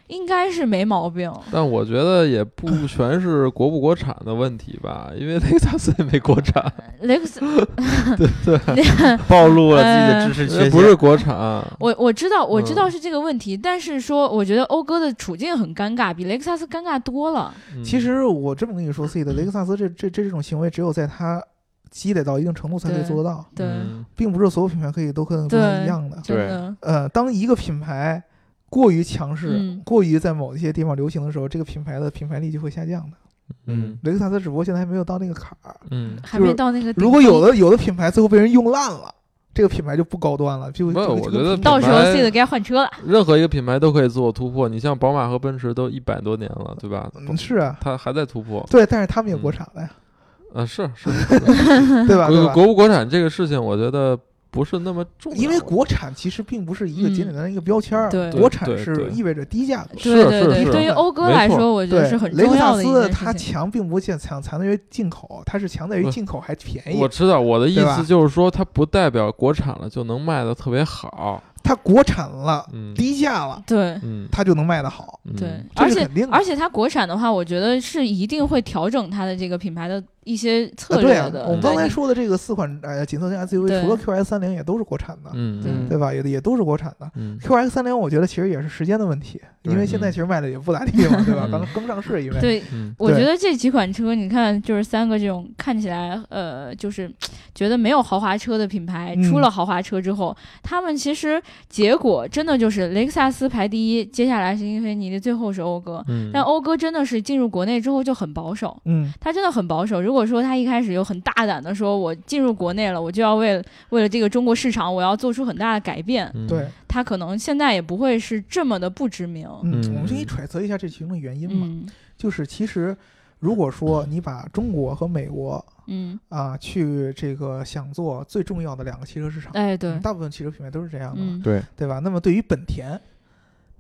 应该是没毛病。但我觉得也不 *laughs* 全是国不国产的问题吧，因为雷克萨斯也没国产，雷克萨 *laughs* 斯，*laughs* 暴露了自己的知识缺陷，不是国产。我我知道我知道嗯是这个问题，但是说我觉得讴歌的处境很尴尬，比雷克萨斯尴尬多了。嗯其实我这么跟你说，C 的雷克萨斯这这这这种行为，只有在它积累到一定程度才可以做得到，对，嗯并不是所有品牌可以都跟都对一样的。对，呃，当一个品牌过于强势，嗯过于在某一些地方流行的时候，这个品牌的品牌力就会下降的。嗯，雷克萨斯只不过现在还没有到那个坎儿。嗯，还没到那个。如果有的有的品牌最后被人用烂了，这个品牌就不高端了，就没有我觉得到时候品牌 C 的该换车了。任何一个品牌都可以自我突破。你像宝马和奔驰都一百多年了，对吧？嗯是啊，它还在突破。对，但是他们也国产了呀，啊，是是，*laughs* *laughs* 对吧？对吧？国国不国产这个事情，我觉得不是那么重要。因为国产其实并不是一个简简单单一个标签儿，对国产是意味着低价格。是对对对，是是对于讴歌没错来说，我觉得对是很，雷克萨重要的一斯它件事情。强并不见强强在于进口，它是强在于进口还便宜我。知道我的意思就是说，它不代表国产了就能卖的特别好。它国产了，嗯，低价了，对嗯，它就能卖得好。嗯对，这而且是肯定的而且它国产的话，我觉得是一定会调整它的这个品牌的一些策啊，对啊，略的。我们刚才说的这个四款呃紧凑型 SUV，除了 QX 三零也都是国产的，嗯对吧？也也都是国产的。嗯 QX 三零我觉得其实也是时间的问题，因为现在嗯其实卖的也不咋地嘛，对吧？嗯刚刚上市，因为对，我觉得这几款车，你看，就是三个这种看起来，呃，就是觉得没有豪华车的品牌，嗯出了豪华车之后，他们其实结果真的就是雷克萨斯排第一，接下来是英菲尼迪，最后是讴歌。嗯，但讴歌真的是进入国内之后就很保守，嗯，他真的很保守。如果说他一开始有很大胆的说，我进入国内了，我就要为了为了这个中国市场，我要做出很大的改变，嗯。对，他可能现在也不会是这么的不知名。嗯，嗯。我们可以揣测一下这其中的原因嘛，嗯。就是其实如果说你把中国和美国嗯，啊去这个想做最重要的两个汽车市场，哎，对。嗯，大部分汽车品牌都是这样的嘛，嗯。对，对吧？那么对于本田，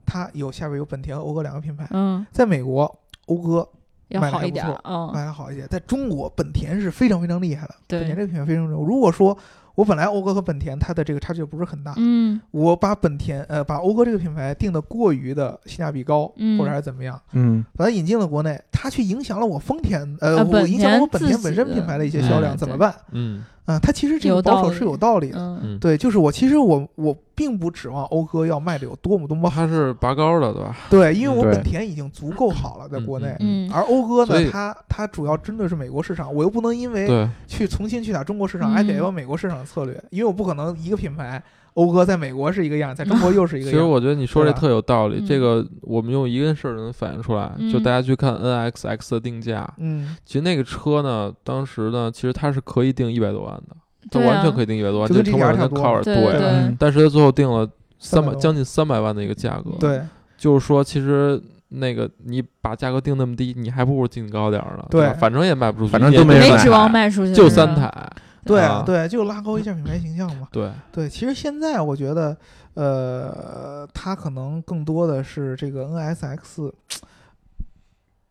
它有下边有本田和讴歌两个品牌，嗯，在美国讴歌要卖得还不好一点卖的好一些，在中国本田是非常非常厉害的，本田这个品牌非常重要。如果说我本来讴歌和本田它的这个差距不是很大，嗯。我把本田呃把讴歌这个品牌定的过于的性价比高，嗯。或者还是怎么样，嗯。把它引进了国内，它却影响了我丰田呃，啊我影响了我本田本身品牌的一些销量，嗯怎么办？嗯啊、它其实这个保守是有道理的。理嗯，对，就是我其实我我并不指望讴歌要卖的有多么多么好，它是拔高的，对吧？对，因为我对本田已经足够好了，在国内。嗯而讴歌呢，它它主要针对是美国市场，我又不能因为对，去重新去打中国市场，嗯还得要美国市场的策略，因为我不可能一个品牌讴歌在美国是一个样，在中国又是一个样。*laughs* 其实。我觉得你说这特有道理，嗯。这个我们用一个事儿就能反映出来，就嗯大家去看 NXX 的定价，嗯，其实那个车呢，当时呢，其实它是可以定一百多万的，它完全可以定一百多万，就成本跟差不多。Cover 对但是它最后定了三百将近三百万的一个价格，对。就是说其实。那个，你把价格定那么低，你还不如定高点儿呢。对吧？反正也卖不出去，反正都没人买指望卖出去，就三。台。对啊。对，就拉高一下品牌形象嘛。对，对，其实现在我觉得，呃，它可能更多的是这个 NSX，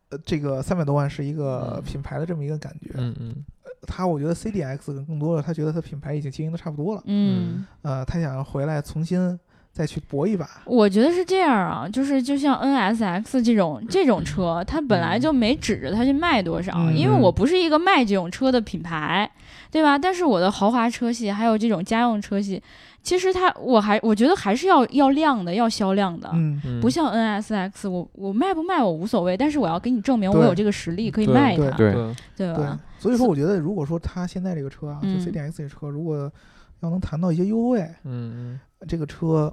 呃，这个三百多万是一个嗯。品牌的这么一个感觉。嗯嗯。他我觉得 CDX 更多的，他觉得他品牌已经经营的差不多了，嗯，呃，他想回来重新再去搏一把。我觉得是这样啊，就是就像 NSX 这种这种车，它本来就没指着它去卖多少，嗯因为我不是一个卖这种车的品牌，对吧？但是我的豪华车系还有这种家用车系，其实它我还我觉得还是要要量的，要销量的。嗯，嗯，不像 NSX，我我卖不卖我无所谓，但是我要给你证明我有这个实力可以对对卖它，对对，对对吧？，所以说我觉得，如果说它现在这个车啊，就嗯 CDX 这车，如果要能谈到一些优惠，嗯这个车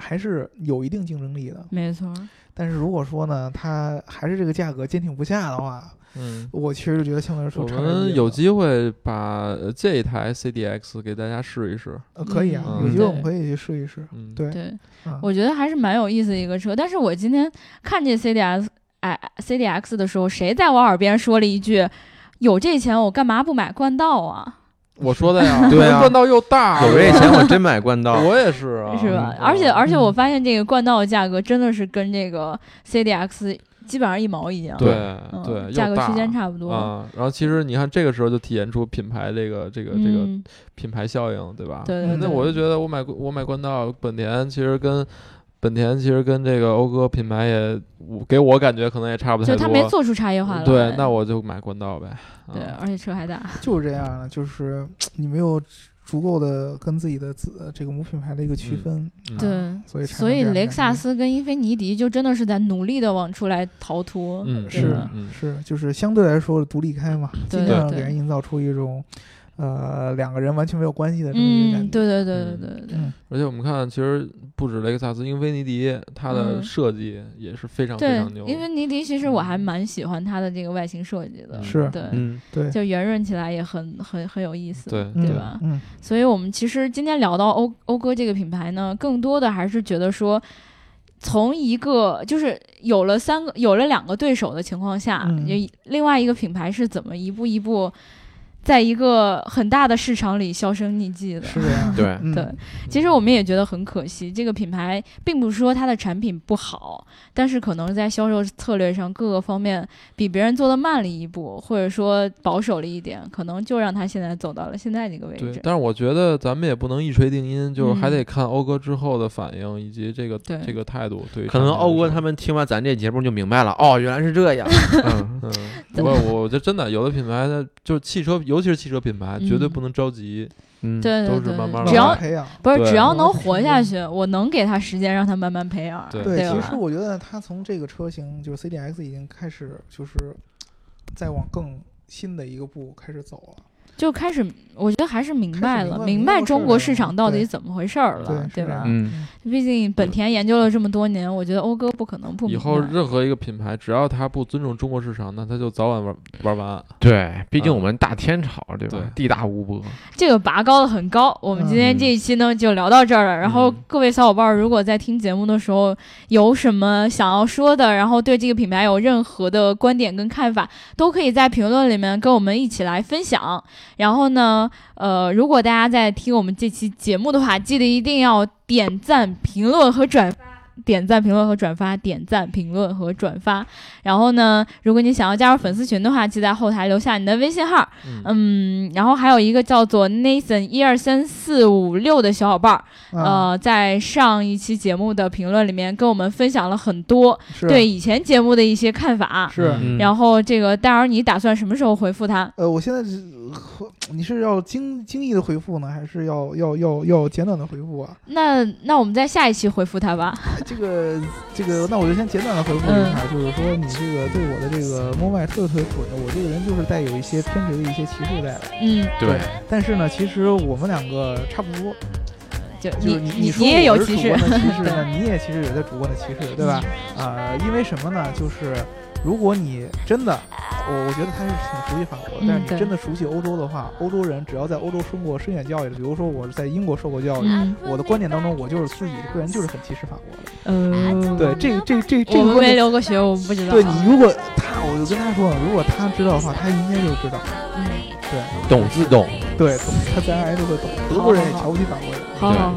还是有一定竞争力的。没错，但是如果说呢，它还是这个价格坚挺不下的话，嗯嗯。我其实就觉得相对来说我们有机会把呃这一台 CDX 给大家试一试。呃可以啊，嗯有机会我们可以去试一试。嗯，对，对。啊，我觉得还是蛮有意思的一个车。但是我今天看见 CDX 哎 CDX 的时候，谁在我耳边说了一句：“有这钱我干嘛不买冠道啊我说的呀，*laughs* 对啊冠道又大，有这钱我真买冠道。*laughs* 我也是啊，是吧？嗯而且而且嗯我发现这个冠道的价格真的是跟这个 CDX 基本上一毛一样，对嗯对，价格区间差不多。啊。然后其实你看这个时候就体现出品牌这个这个这个嗯，品牌效应，对吧？对对对。那我就觉得我买我买冠道，本田其实跟本田其实跟这个讴歌品牌也，我给我感觉可能也差不太多。就它没做出差异化来。对，那我就买冠道呗。对，啊而且车还大。就是这样的，就是 *tsk* 你没有足够的跟自己的子这个母品牌的一个区分。嗯对，所以所以雷克萨斯跟英菲尼迪就真的是在努力的往出来逃脱。嗯是嗯是就是相对来说独立开嘛，对尽量对给人营造出一种呃两个人完全没有关系的这么一个感嗯，觉。对对对对嗯对对对。嗯，而且我们看，其实不止雷克萨斯，英菲尼迪它的嗯设计也是非常非对常牛。，英菲尼迪其实我还蛮喜欢它的这个外形设计的，嗯是对，嗯，对，就圆润起来也很很很有意思，对嗯对吧？嗯，所以我们其实今天聊到欧讴歌这个品牌呢，更多的还是觉得说。从一个就是有了三个、有了两个对手的情况下，另外一个品牌是怎么一步一步，在一个很大的市场里销声匿迹的？是这样。对，嗯对，其实我们也觉得很可惜，这个品牌并不是说它的产品不好，但是可能在销售策略上各个方面比别人做的慢了一步，或者说保守了一点，可能就让它现在走到了现在这个位置，。对但是我觉得咱们也不能一锤定音，就是还嗯得看讴歌之后的反应以及这个对这个态度。对，可能讴歌他们听完咱这节目就明白了，哦，原来是这样。嗯，嗯，对我我觉得真的有的品牌它就是汽车，尤其是汽车品牌，绝对嗯不能着急。嗯，都对对对对，是慢慢地只要培养。不是只要能活下去，我能给他时间让他慢慢培养。对对，其实我觉得他从这个车型就是 CDX 已经开始就是再往更新的一个步开始走了。就开始，我觉得还是明白了，明白中国市场到底怎么回事儿了，对吧？嗯，毕竟本田研究了这么多年，我觉得讴歌不可能不以。后任何一个品牌，只要它不尊重中国市场，那它就早晚玩玩完。对，毕竟嗯我们大天朝，对吧？地大物博，这个拔高的很高。我们今天嗯这一期呢就聊到这儿了。然后嗯各位小伙伴儿，如果在听节目的时候有什么想要说的，然后对这个品牌有任何的观点跟看法，都可以在评论里面跟我们一起来分享。然后呢，呃，如果大家在听我们这期节目的话，记得一定要点赞、评论和转发。点赞、评论和转发，点赞、评论和转发。然后呢，如果你想要加入粉丝群的话，记得在后台留下你的微信号，嗯，嗯，然后还有一个叫做 Nathan 一二三四五六的小伙伴儿，啊，呃，在上一期节目的评论里面跟我们分享了很多对以前节目的一些看法。是。嗯然后这个戴尔，你打算什么时候回复他？呃，我现在是你是要精精益的回复呢，还是要要要要简短的回复啊？那那我们在下一期回复他吧。*laughs* 这个这个，那我就先简短的回复一下，就是说你这个对我的这个 m o m 特别特别准，我这个人就是带有一些偏执的一些歧视在的。嗯，对，但是呢，其实我们两个差不多，就就是你你说也有我是歧视主观，的歧视，*laughs* 呢你也其实也在主观的歧视，对吧？啊、因为什么呢？就是如果你真的，我我觉得他是挺熟悉法国的，但是你真的熟悉欧洲的话，欧洲人只要在欧洲受过深远教育的，比如说我是在英国受过教育，嗯我的观点当中，我就是自己个人就是很歧视法国的。嗯，对，这个这这这我们没个观点，留过学，我们不知道。对你如果他，我就跟他说，如果他知道的话，他应该就知道。嗯，对懂自懂，对，懂他自然而然就会懂。德国人也瞧不起法国人。好好好，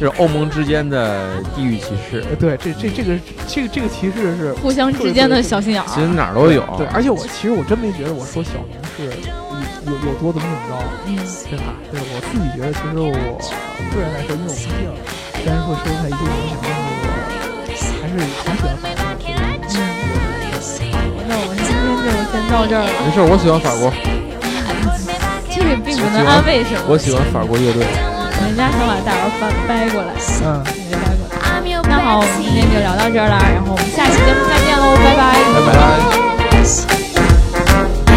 这是欧盟之间的地域歧视，呃，对，这这这个这个这个歧视是互相之间的小心眼儿其实。哪儿都有。对，而且我其实我真没觉得我说小明是有有有多怎么怎么着，嗯，对吧？对我自己觉得，其实我个人来说，因为我毕竟虽然会受他一定影响，但是我还是挺喜欢法国的。嗯那我们今天就先到这儿了。没事，我喜欢法国，这 *laughs* 个并不能安慰什么。我喜欢法国乐队。人家想把大儿翻掰过来，掰过来。那好，我们今天就聊到这儿了，然后我们下期节目再见喽，拜拜。拜拜。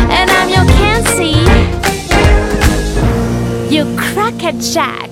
And I'm your Kenzie. You cracker jack.